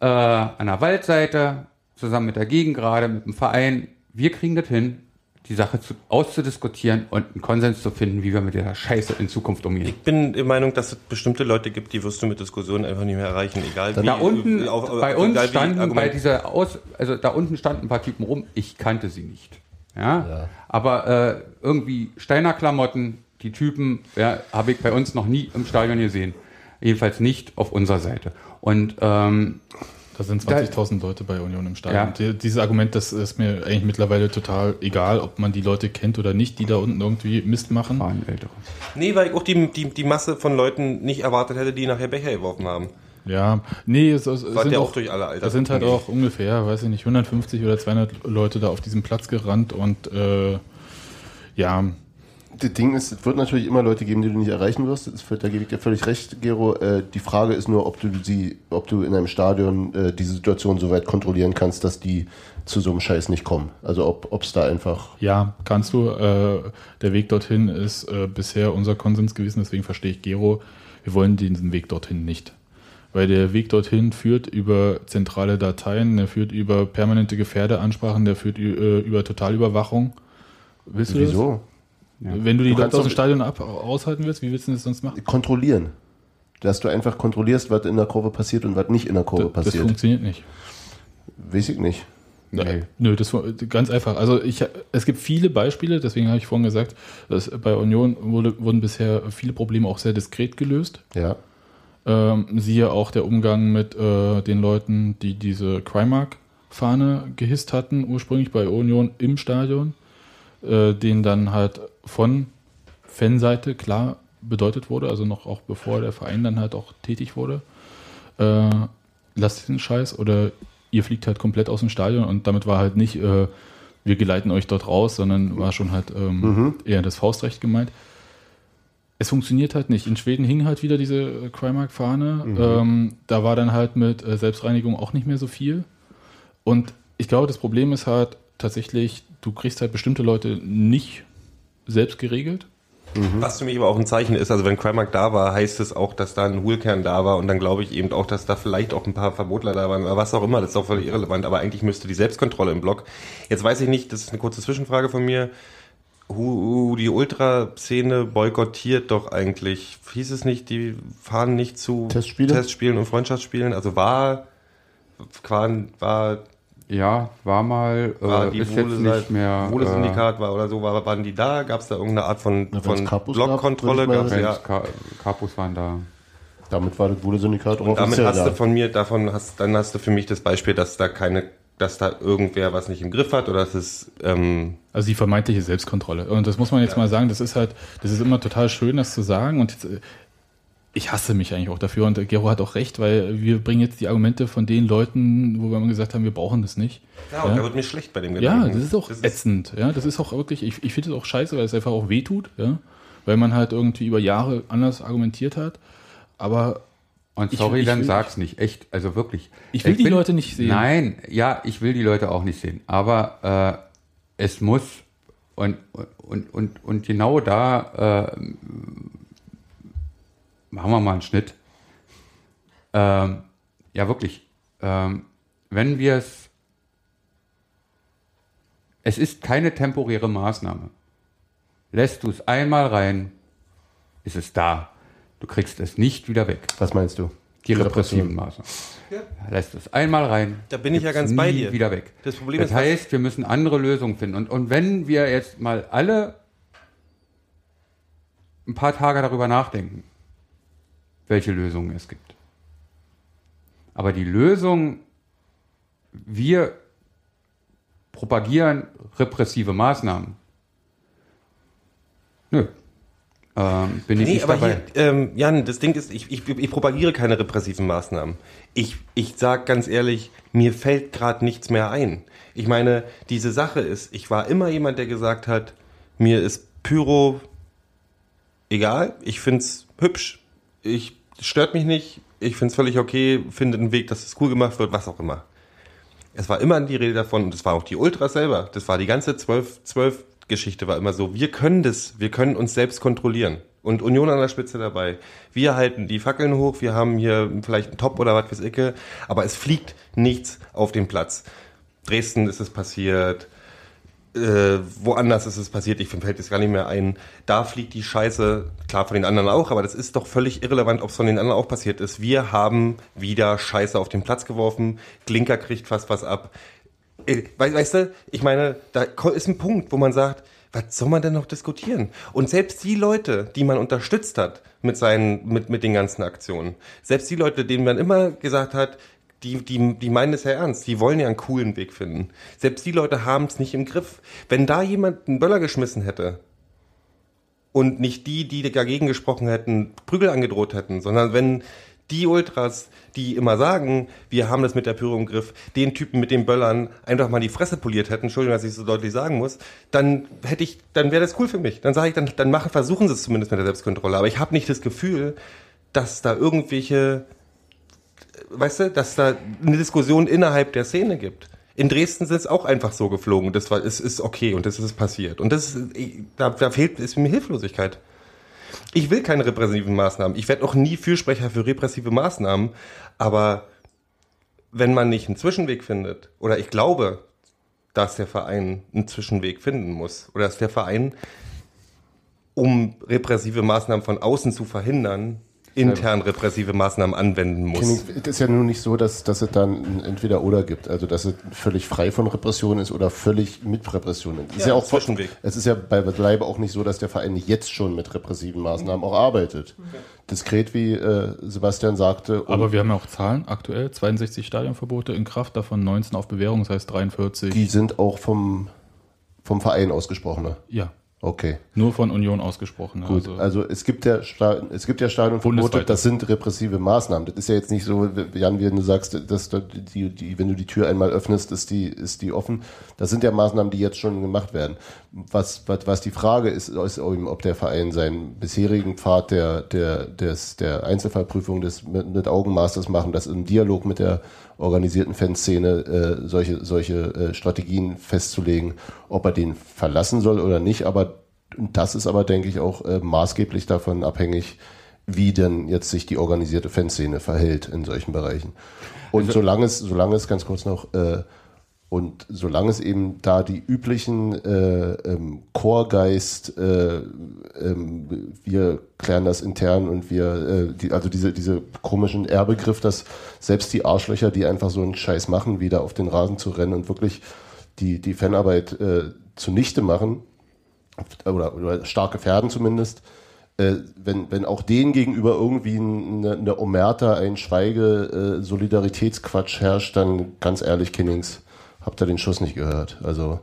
äh, an der Waldseite, zusammen mit der Gegend gerade, mit dem Verein. Wir kriegen das hin, die Sache zu, auszudiskutieren und einen Konsens zu finden, wie wir mit der Scheiße in Zukunft umgehen. Ich bin der Meinung, dass es bestimmte Leute gibt, die wirst du mit Diskussionen einfach nicht mehr erreichen, egal wie. Da unten, auf- bei uns egal wie standen, bei dieser Aus, also da unten standen ein paar Typen rum, ich kannte sie nicht. Ja, aber äh, irgendwie Steiner-Klamotten, die Typen, ja, habe ich bei uns noch nie im Stadion gesehen. Jedenfalls nicht auf unserer Seite. Und ähm, Da sind Da- 20.000 Leute bei Union im Stadion. Ja. Die, dieses Argument, das ist mir eigentlich mittlerweile total egal, ob man die Leute kennt oder nicht, die da unten irgendwie Mist machen. waren ältere. Nee, weil ich auch die, die, die Masse von Leuten nicht erwartet hätte, die nachher Becher geworfen haben. Ja, nee, es, es, sind der auch, auch durch alle Alter. da sind halt auch ungefähr, weiß ich nicht, 150 oder 200 Leute da auf diesem Platz gerannt und äh, ja, Das Ding ist, es wird natürlich immer Leute geben, die du nicht erreichen wirst. Das, da gebe ich dir völlig recht, Gero. Äh, die Frage ist nur, ob du sie, ob du in einem Stadion äh, diese Situation so weit kontrollieren kannst, dass die zu so einem Scheiß nicht kommen. Also ob es da einfach. Ja, kannst du. Äh, der Weg dorthin ist äh, bisher unser Konsens gewesen, deswegen verstehe ich Gero. Wir wollen diesen Weg dorthin nicht. Weil der Weg dorthin führt über zentrale Dateien, der führt über permanente Gefährdeansprachen, der führt über Totalüberwachung. Willst du Wieso? das? Wenn du die Du Leute aus dem Stadion ab aushalten willst, wie willst du das sonst machen? Kontrollieren. Dass du einfach kontrollierst, was in der Kurve passiert und was nicht in der Kurve Das, das passiert. funktioniert nicht. Weiß ich nicht. Nee. Nö, das ganz einfach. Also ich, es gibt viele Beispiele, deswegen habe ich vorhin gesagt, dass bei Union wurde, wurden bisher viele Probleme auch sehr diskret gelöst. Ja. Ähm, siehe auch der Umgang mit äh, den Leuten, die diese Crimark-Fahne gehisst hatten, ursprünglich bei Union im Stadion, äh, denen dann halt von Fanseite klar bedeutet wurde, also noch auch bevor der Verein dann halt auch tätig wurde, äh, lasst den Scheiß oder ihr fliegt halt komplett aus dem Stadion und damit war halt nicht, äh, wir geleiten euch dort raus, sondern war schon halt ähm, eher das Faustrecht gemeint. Es funktioniert halt nicht. In Schweden hing halt wieder diese äh, Crimark-Fahne. Ähm, da war dann halt mit äh, Selbstreinigung auch nicht mehr so viel. Und ich glaube, das Problem ist halt tatsächlich, du kriegst halt bestimmte Leute nicht selbst geregelt. Was für mich aber auch ein Zeichen ist, also wenn Crimark da war, heißt es auch, dass da ein Hoolkern da war und dann glaube ich eben auch, dass da vielleicht auch ein paar Verbotler da waren oder was auch immer, das ist auch völlig irrelevant, aber eigentlich müsste die Selbstkontrolle im Block. Jetzt weiß ich nicht, das ist eine kurze Zwischenfrage von mir, Hu, die Ultraszene boykottiert doch eigentlich, hieß es nicht, die fahren nicht zu Testspiele? Testspielen und Freundschaftsspielen, also war, war, war Ja, war mal, war äh, die ist jetzt Wohle, nicht mehr. Wohle Syndikat war oder so, war, waren die da? Gab es da irgendeine Art von, von Capus gab, Blockkontrolle? Gab's, ja. Äh, Kapus waren da. Damit war das Wohle-Syndikat auch Und damit offiziell hast da. du von mir, davon hast, dann hast du für mich das Beispiel, dass da keine, dass da irgendwer was nicht im Griff hat oder dass es, ähm, Also die vermeintliche Selbstkontrolle. Und das muss man jetzt mal sagen, das ist halt, das ist immer total schön, das zu sagen. Und jetzt, äh, ich hasse mich eigentlich auch dafür. Und Gero hat auch recht, weil wir bringen jetzt die Argumente von den Leuten, wo wir immer gesagt haben, wir brauchen das nicht. ja, und da wird mir schlecht bei dem Ja, Gedanken. das ist auch ätzend. Ja, das ist auch wirklich, ich, ich finde es auch scheiße, weil es einfach auch wehtut, ja. Weil man halt irgendwie über Jahre anders argumentiert hat. Aber Und Ich- sorry, ich dann will- sag's nicht. Echt, also wirklich. Ich will die Leute nicht sehen. Nein, ja, ich will die Leute auch nicht sehen. Aber äh, es muss und, und, und, und genau da äh, machen wir mal einen Schnitt. Ähm, ja, wirklich. Ähm, wenn wir es. Es ist keine temporäre Maßnahme. Lässt du es einmal rein, ist es da. Du kriegst es nicht wieder weg. Was meinst du? Die repressiven Maßnahmen. Lässt es einmal rein. Da bin ich ja ganz bei dir. wieder weg. Das Problem das ist, heißt, wir müssen andere Lösungen finden. Und, und wenn wir jetzt mal alle ein paar Tage darüber nachdenken, welche Lösungen es gibt. Aber die Lösung, wir propagieren repressive Maßnahmen. Nö. Ähm, bin ich Nee, nicht aber dabei. hier, ähm, Jan, das Ding ist, ich, ich, ich propagiere keine repressiven Maßnahmen. Ich, ich sag ganz ehrlich, mir fällt gerade nichts mehr ein. Ich meine, diese Sache ist, ich war immer jemand, der gesagt hat, mir ist Pyro egal, ich find's hübsch, ich stört mich nicht, ich find's völlig okay, finde einen Weg, dass es cool gemacht wird, was auch immer. Es war immer die Rede davon, und es war auch die Ultras selber, das war die ganze 12, 12 Geschichte war immer so, wir können das, wir können uns selbst kontrollieren. Und Union an der Spitze dabei. Wir halten die Fackeln hoch, wir haben hier vielleicht einen Top oder was weiß ich, aber es fliegt nichts auf den Platz. Dresden ist es passiert, äh, woanders ist es passiert, ich fällt jetzt gar nicht mehr ein. Da fliegt die Scheiße, klar von den anderen auch, aber das ist doch völlig irrelevant, ob es von den anderen auch passiert ist. Wir haben wieder Scheiße auf den Platz geworfen, Klinker kriegt fast was ab. Äh, we- Weißt du, ich meine, da ist ein Punkt, wo man sagt, was soll man denn noch diskutieren? Und selbst die Leute, die man unterstützt hat mit seinen, mit, mit den ganzen Aktionen, selbst die Leute, denen man immer gesagt hat, die, die, die meinen es ja ernst, die wollen ja einen coolen Weg finden. Selbst die Leute haben es nicht im Griff. Wenn da jemand einen Böller geschmissen hätte und nicht die, die dagegen gesprochen hätten, Prügel angedroht hätten, sondern wenn die Ultras, die immer sagen, wir haben das mit der Pyro im Griff, den Typen mit den Böllern einfach mal die Fresse poliert hätten, Entschuldigung, dass ich so deutlich sagen muss, dann hätte ich, dann wäre das cool für mich. Dann sage ich, dann, dann machen, versuchen sie es zumindest mit der Selbstkontrolle. Aber ich habe nicht das Gefühl, dass da irgendwelche weißt du, dass da eine Diskussion innerhalb der Szene gibt. In Dresden sind es auch einfach so geflogen. Das war, es ist okay und das ist passiert. Und das da, da fehlt ist mir Hilflosigkeit. Ich will keine repressiven Maßnahmen. Ich werde auch nie Fürsprecher für repressive Maßnahmen. Aber wenn man nicht einen Zwischenweg findet, oder ich glaube, dass der Verein einen Zwischenweg finden muss, oder dass der Verein, um repressive Maßnahmen von außen zu verhindern, intern repressive Maßnahmen anwenden muss. Es ist ja nun nicht so, dass, dass es dann ein Entweder-Oder gibt. Also, dass es völlig frei von Repressionen ist oder völlig mit Repressionen. Es ist Ja, ja auch Zwischenweg. Es ist ja bei Bleibe auch nicht so, dass der Verein nicht jetzt schon mit repressiven Maßnahmen auch arbeitet. Diskret, wie äh, Sebastian sagte. Aber wir haben ja auch Zahlen aktuell. 62 Stadionverbote in Kraft, davon 19 auf Bewährung, das heißt 43. die sind auch vom, vom Verein ausgesprochene. ja, Okay. nur von Union ausgesprochen. ne? Gut, Also, also es gibt ja Sta es gibt ja Stadionverbote, das sind repressive Maßnahmen. Das ist ja jetzt nicht so, Jan, wie du sagst, dass da die, die, wenn du die Tür einmal öffnest, ist die, ist die offen. Das sind ja Maßnahmen, die jetzt schon gemacht werden. Was, was, was die Frage ist, ist ob der Verein seinen bisherigen Pfad der, der, des, der Einzelfallprüfung des mit, mit Augenmaßes machen, das im Dialog mit der organisierten Fanszene äh, solche, solche äh, Strategien festzulegen, ob er den verlassen soll oder nicht. Aber das ist aber, denke ich, auch äh, maßgeblich davon abhängig, wie denn jetzt sich die organisierte Fanszene verhält in solchen Bereichen. Und solange es, solange es ganz kurz noch, äh, und solange es eben da die üblichen äh, ähm, Chorgeist, äh, ähm, wir klären das intern und wir, äh, die, also diese, diese komischen R-Begriff, dass selbst die Arschlöcher, die einfach so einen Scheiß machen, wieder auf den Rasen zu rennen und wirklich die, die Fanarbeit äh, zunichte machen, oder, oder stark gefährden zumindest, äh, wenn, wenn auch denen gegenüber irgendwie eine, eine Omerta, ein Schweige, äh, herrscht, dann ganz ehrlich, Kinnings, habt ihr den Schuss nicht gehört. Also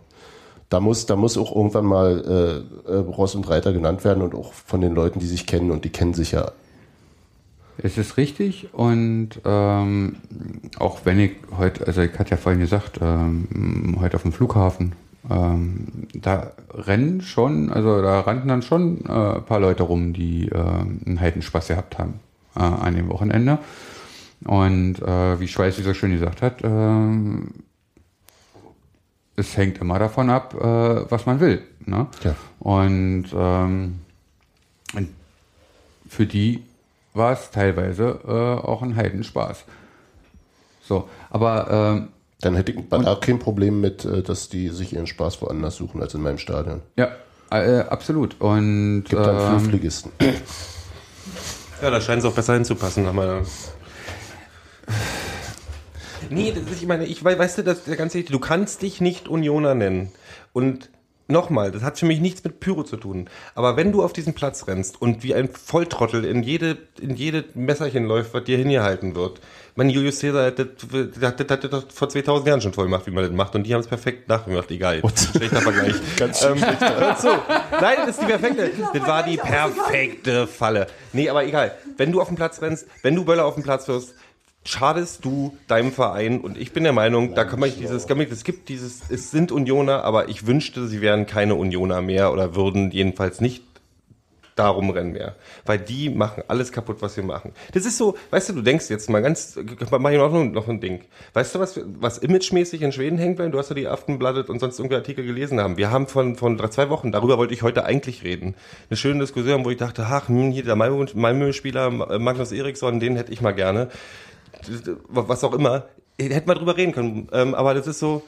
da muss, da muss auch irgendwann mal äh, äh, Ross und Reiter genannt werden und auch von den Leuten, die sich kennen und die kennen sich ja. Es ist richtig und ähm, auch wenn ich heute, also ich hatte ja vorhin gesagt, ähm, heute auf dem Flughafen, ähm, da rennen schon, also da rannten dann schon äh, ein paar Leute rum, die äh, einen Heidenspaß gehabt haben äh, an dem Wochenende. Und äh, wie Schweiß so schön gesagt hat, ähm, es hängt immer davon ab, äh, was man will. Ne? Ja. Und ähm, für die war es teilweise äh, auch ein Heidenspaß. So, aber ähm, Dann hätte ich da kein Problem mit, äh, dass die sich ihren Spaß woanders suchen als in meinem Stadion. ja, äh, absolut. Und Gibt dann ähm, Flugligisten. Ja, da scheint es auch besser hinzupassen, aber. Nee, das ist, ich meine, ich wei- weißt du, das, der ganze, du kannst dich nicht Unioner nennen. Und nochmal, das hat für mich nichts mit Pyro zu tun. Aber wenn du auf diesen Platz rennst und wie ein Volltrottel in jede, in jede Messerchen läuft, was dir hingehalten wird. Mein Julius Caesar hat das, das, das, vor 2000 Jahren schon voll gemacht, wie man das macht. Und die haben es perfekt nachgemacht. Egal. Schlechter Vergleich. Ganz ähm, hört zu. Nein, das ist die perfekte. Das war die perfekte Falle. Nee, aber egal. Wenn du auf den Platz rennst, wenn du Böller auf den Platz wirst, schadest du deinem Verein. Und ich bin der Meinung, da kann man dieses, kann man- es gibt dieses, es sind Unioner, aber ich wünschte, sie wären keine Unioner mehr oder würden jedenfalls nicht darum rennen mehr. Weil die machen alles kaputt, was wir machen. Das ist so, weißt du, du denkst jetzt mal ganz, mach ich noch, noch ein Ding. Weißt du, was, was imagemäßig in Schweden hängt bleibt? Du hast ja die Aftenbladet und sonst irgendwie Artikel gelesen haben. Wir haben von, von zwei Wochen, darüber wollte ich heute eigentlich reden. Eine schöne Diskussion, wo ich dachte, ach, hm, hier der Malmö- Malmö-Spieler Magnus Eriksson, den hätte ich mal gerne. Was auch immer. Hätten wir drüber reden können. Ähm, aber das ist so,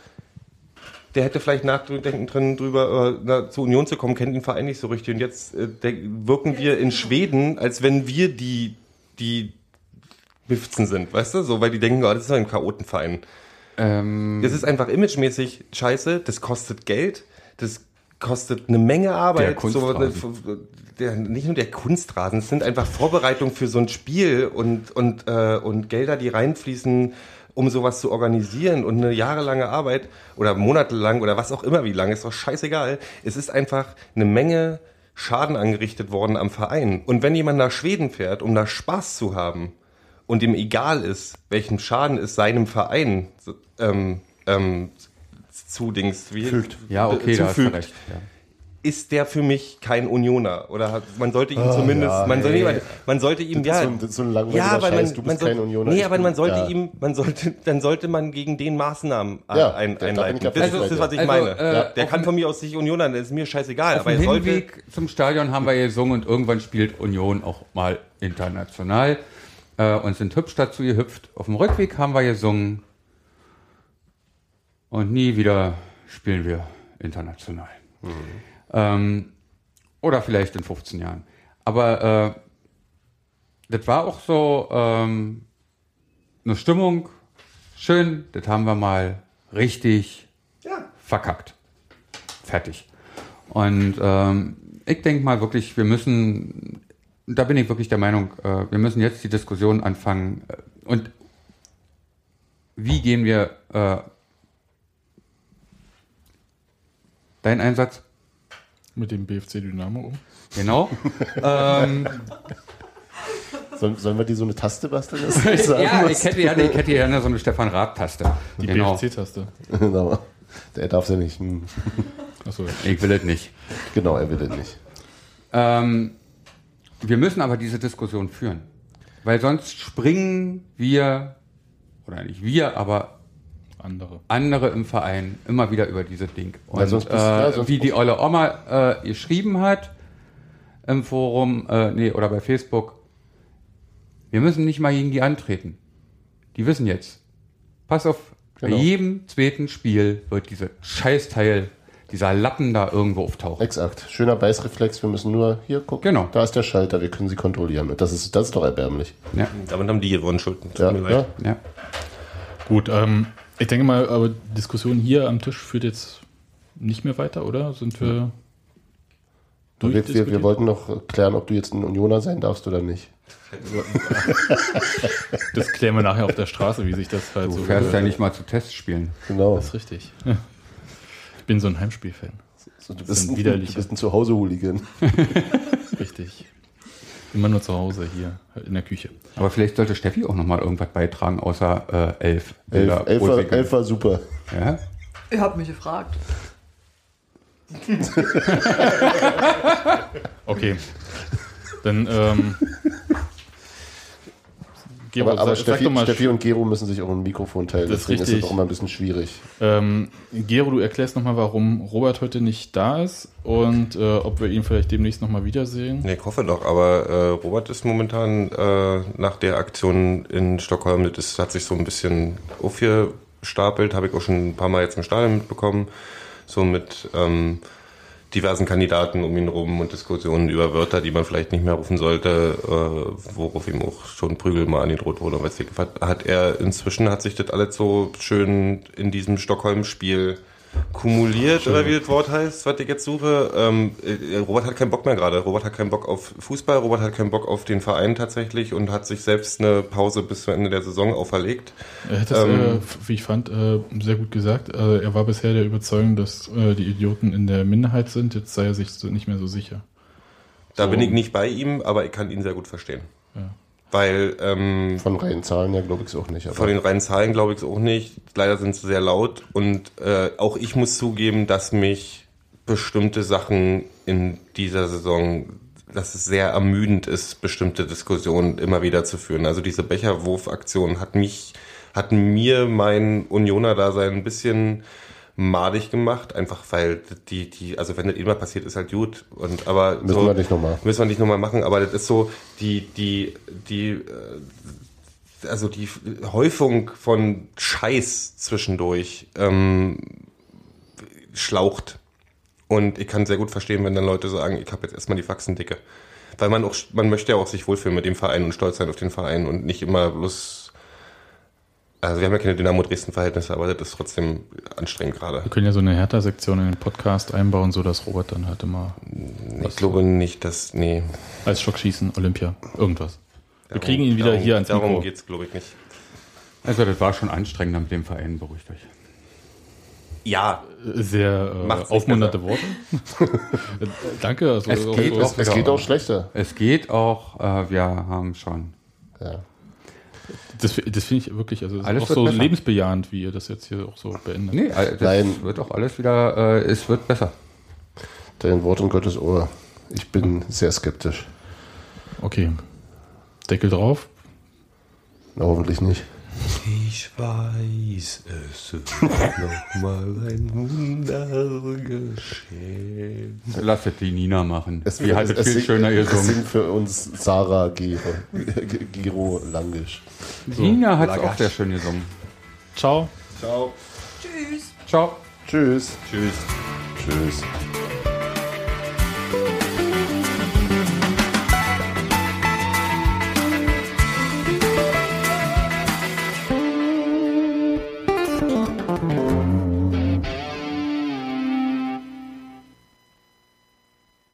der hätte vielleicht nachdenken drin drüber, äh, zur Union zu kommen, kennt den Verein nicht so richtig. Und jetzt äh, wirken wir in Schweden, als wenn wir die, die Bifzen sind, weißt du? So, weil die denken, oh, das ist doch ein Chaotenverein. Ähm, Das ist einfach imagemäßig scheiße, das kostet Geld, das kostet eine Menge Arbeit. Der Kunstrasen. So, der, nicht nur der Kunstrasen, es sind einfach Vorbereitungen für so ein Spiel und, und, äh, und Gelder, die reinfließen, um sowas zu organisieren und eine jahrelange Arbeit oder monatelang oder was auch immer wie lange, ist doch scheißegal. Es ist einfach eine Menge Schaden angerichtet worden am Verein. Und wenn jemand nach Schweden fährt, um da Spaß zu haben und ihm egal ist, welchen Schaden es seinem Verein ähm, ähm, zudings wie, ja, okay, da hast du zufügt, recht. Ja. Ist der für mich kein Unioner oder hat, man sollte ihm Ah, zumindest ja, man, soll, ey. man, man sollte ihm Das ja so ein- so ein langweiliger ja, weil man, Scheiß, du bist man soll, kein Unioner, nee aber bin- man sollte ja. ihm man sollte dann sollte man gegen den Maßnahmen Ja, ein, bin einleiten das ist das was ich dir. meine Also, äh, der kann von mir aus sich Unioner das ist mir scheißegal Auf aber dem er sollte Hinweg zum Stadion haben wir gesungen und irgendwann spielt Union auch mal international äh, und sind hübsch dazu gehüpft. Auf dem Rückweg haben wir gesungen und nie wieder spielen wir international. Ähm, oder vielleicht in 15 Jahren. Aber äh, das war auch so ähm, eine Stimmung. Schön, das haben wir mal richtig verkackt. Fertig. Und ähm, ich denke mal wirklich, wir müssen, da bin ich wirklich der Meinung, äh, wir müssen jetzt die Diskussion anfangen. Äh, und wie gehen wir äh, dein Einsatz? Mit dem BFC Dynamo um. Genau. ähm, Sollen, sollen wir die so eine Taste basteln? sagen ja, ich hätte ja ich hätte gerne so eine Stefan Raab-Taste. Die Genau. BFC-Taste. genau. Der darf ja nicht. Hm. Achso, Ich will es nicht. Genau, er will es nicht. Ähm, wir müssen aber diese Diskussion führen. Weil sonst springen wir, oder nicht wir, aber andere. andere im Verein immer wieder über dieses Ding. Und Ja, sonst bist- äh, ja, sonst wie die olle Oma äh, geschrieben hat im Forum, äh, nee, oder bei Facebook, wir müssen nicht mal gegen die antreten. Die wissen jetzt. Pass auf, Genau. bei jedem zweiten Spiel wird diese Scheißteil, dieser Lappen da irgendwo auftauchen. Exakt. Schöner Beißreflex. Wir müssen nur hier gucken. Genau. Da ist der Schalter. Wir können sie kontrollieren. Und das ist, das ist doch erbärmlich. Ja, damit haben die gewonnen Schulden Tut Ja, mir leid. ja. ja. Gut, ähm, ich denke mal, aber die Diskussion hier am Tisch führt jetzt nicht mehr weiter, oder? Sind wir Wir, wir, wir durchdiskutiert? wollten noch klären, ob du jetzt ein Unioner sein darfst oder nicht. Das klären wir nachher auf der Straße, wie sich das halt Du so fährst ja nicht mal zu Testspielen. Genau. Das ist richtig. Ich bin so ein Heimspielfan. So, du, bist ein, du bist ein Zuhause-Hooligan. Richtig. Immer nur zu Hause hier in der Küche. Aber vielleicht sollte Steffi auch noch mal irgendwas beitragen, außer äh, elf. Elf, elf, war, elf war super. Ja? Ihr habt mich gefragt. Okay. Dann, ähm. Gero, aber aber sag, sag Steffi, doch mal, Steffi und Gero müssen sich auch ein Mikrofon teilen. Das ist Deswegen ist es auch immer ein bisschen schwierig. ähm, Gero, du erklärst nochmal, warum Robert heute nicht da ist und äh, ob wir ihn vielleicht demnächst nochmal wiedersehen. Nee, ich hoffe doch, aber äh, Robert ist momentan äh, nach der Aktion in Stockholm, das hat sich so ein bisschen aufgestapelt, habe ich auch schon ein paar Mal jetzt im Stadion mitbekommen, so mit ähm, diversen Kandidaten um ihn rum und Diskussionen über Wörter, die man vielleicht nicht mehr rufen sollte, äh, worauf ihm auch schon Prügel mal angedroht wurde. Weiß ich, hat, hat er inzwischen, hat sich das alles so schön in diesem Stockholm-Spiel kumuliert, oder wie das Wort heißt, was ich jetzt suche. Ähm, äh, Robert hat keinen Bock mehr gerade. Robert hat keinen Bock auf Fußball, Robert hat keinen Bock auf den Verein tatsächlich und hat sich selbst eine Pause bis zum Ende der Saison auferlegt. Er hat das, Ähm, äh, wie ich fand, äh, sehr gut gesagt. Äh, er war bisher der Überzeugung, dass äh, die Idioten in der Minderheit sind. Jetzt sei er sich nicht mehr so sicher. Da So. bin ich nicht bei ihm, aber ich kann ihn sehr gut verstehen. Ja. Weil ähm, Von reinen Zahlen ja, glaube ich es auch nicht. Von den reinen Zahlen glaube ich es auch nicht. Leider sind sie sehr laut und äh, auch ich muss zugeben, dass mich bestimmte Sachen in dieser Saison, dass es sehr ermüdend ist, bestimmte Diskussionen immer wieder zu führen. Also diese Becherwurfaktion hat mich, hat mir mein Unioner-Dasein ein bisschen madig gemacht, einfach weil die, die, also wenn das immer passiert, ist halt gut. Und aber Müssen so, wir nicht nochmal. Müssen wir nicht nochmal machen, aber das ist so, die, die, die, äh, also die Häufung von Scheiß zwischendurch, ähm, schlaucht. Und ich kann sehr gut verstehen, wenn dann Leute sagen, ich habe jetzt erstmal die Faxen dicke. Weil man auch, man möchte ja auch sich wohlfühlen mit dem Verein und stolz sein auf den Verein und nicht immer bloß. Also wir haben ja keine Dynamo Dresden-Verhältnisse, aber das ist trotzdem anstrengend gerade. Wir können ja so eine Hertha-Sektion in den Podcast einbauen, so dass Robert dann halt immer Ich glaube nicht, dass. Nee. als Schockschießen, Olympia, irgendwas. Wir kriegen ihn wieder darum, hier ans Darum Mikro. geht's, glaube ich, nicht. Also das war schon anstrengender mit dem Verein, beruhigt euch. Ja, Sehr äh, aufmunternde Worte. Danke. Also Es geht auch, auch Es geht auch schlechter. Es geht auch, äh, wir haben schon. Ja. Das das finde ich wirklich, also das Alles ist auch so besser. lebensbejahend, wie ihr das jetzt hier auch so beendet. Nee, das Nein. wird auch alles wieder, äh, es wird besser. Dein Wort in Gottes Ohr. Ich bin sehr skeptisch. Okay. Deckel drauf. Na, hoffentlich nicht. Ich weiß, es wird noch mal ein Wunder geschehen. Lass es die Nina machen. Es, die hat es viel singt- schöner Es gesungen. singt für uns Sarah Giro, Giro Langisch. Nina hat es auch sehr schön gesungen. Ciao. Ciao. Tschüss. Tschüss. Tschüss.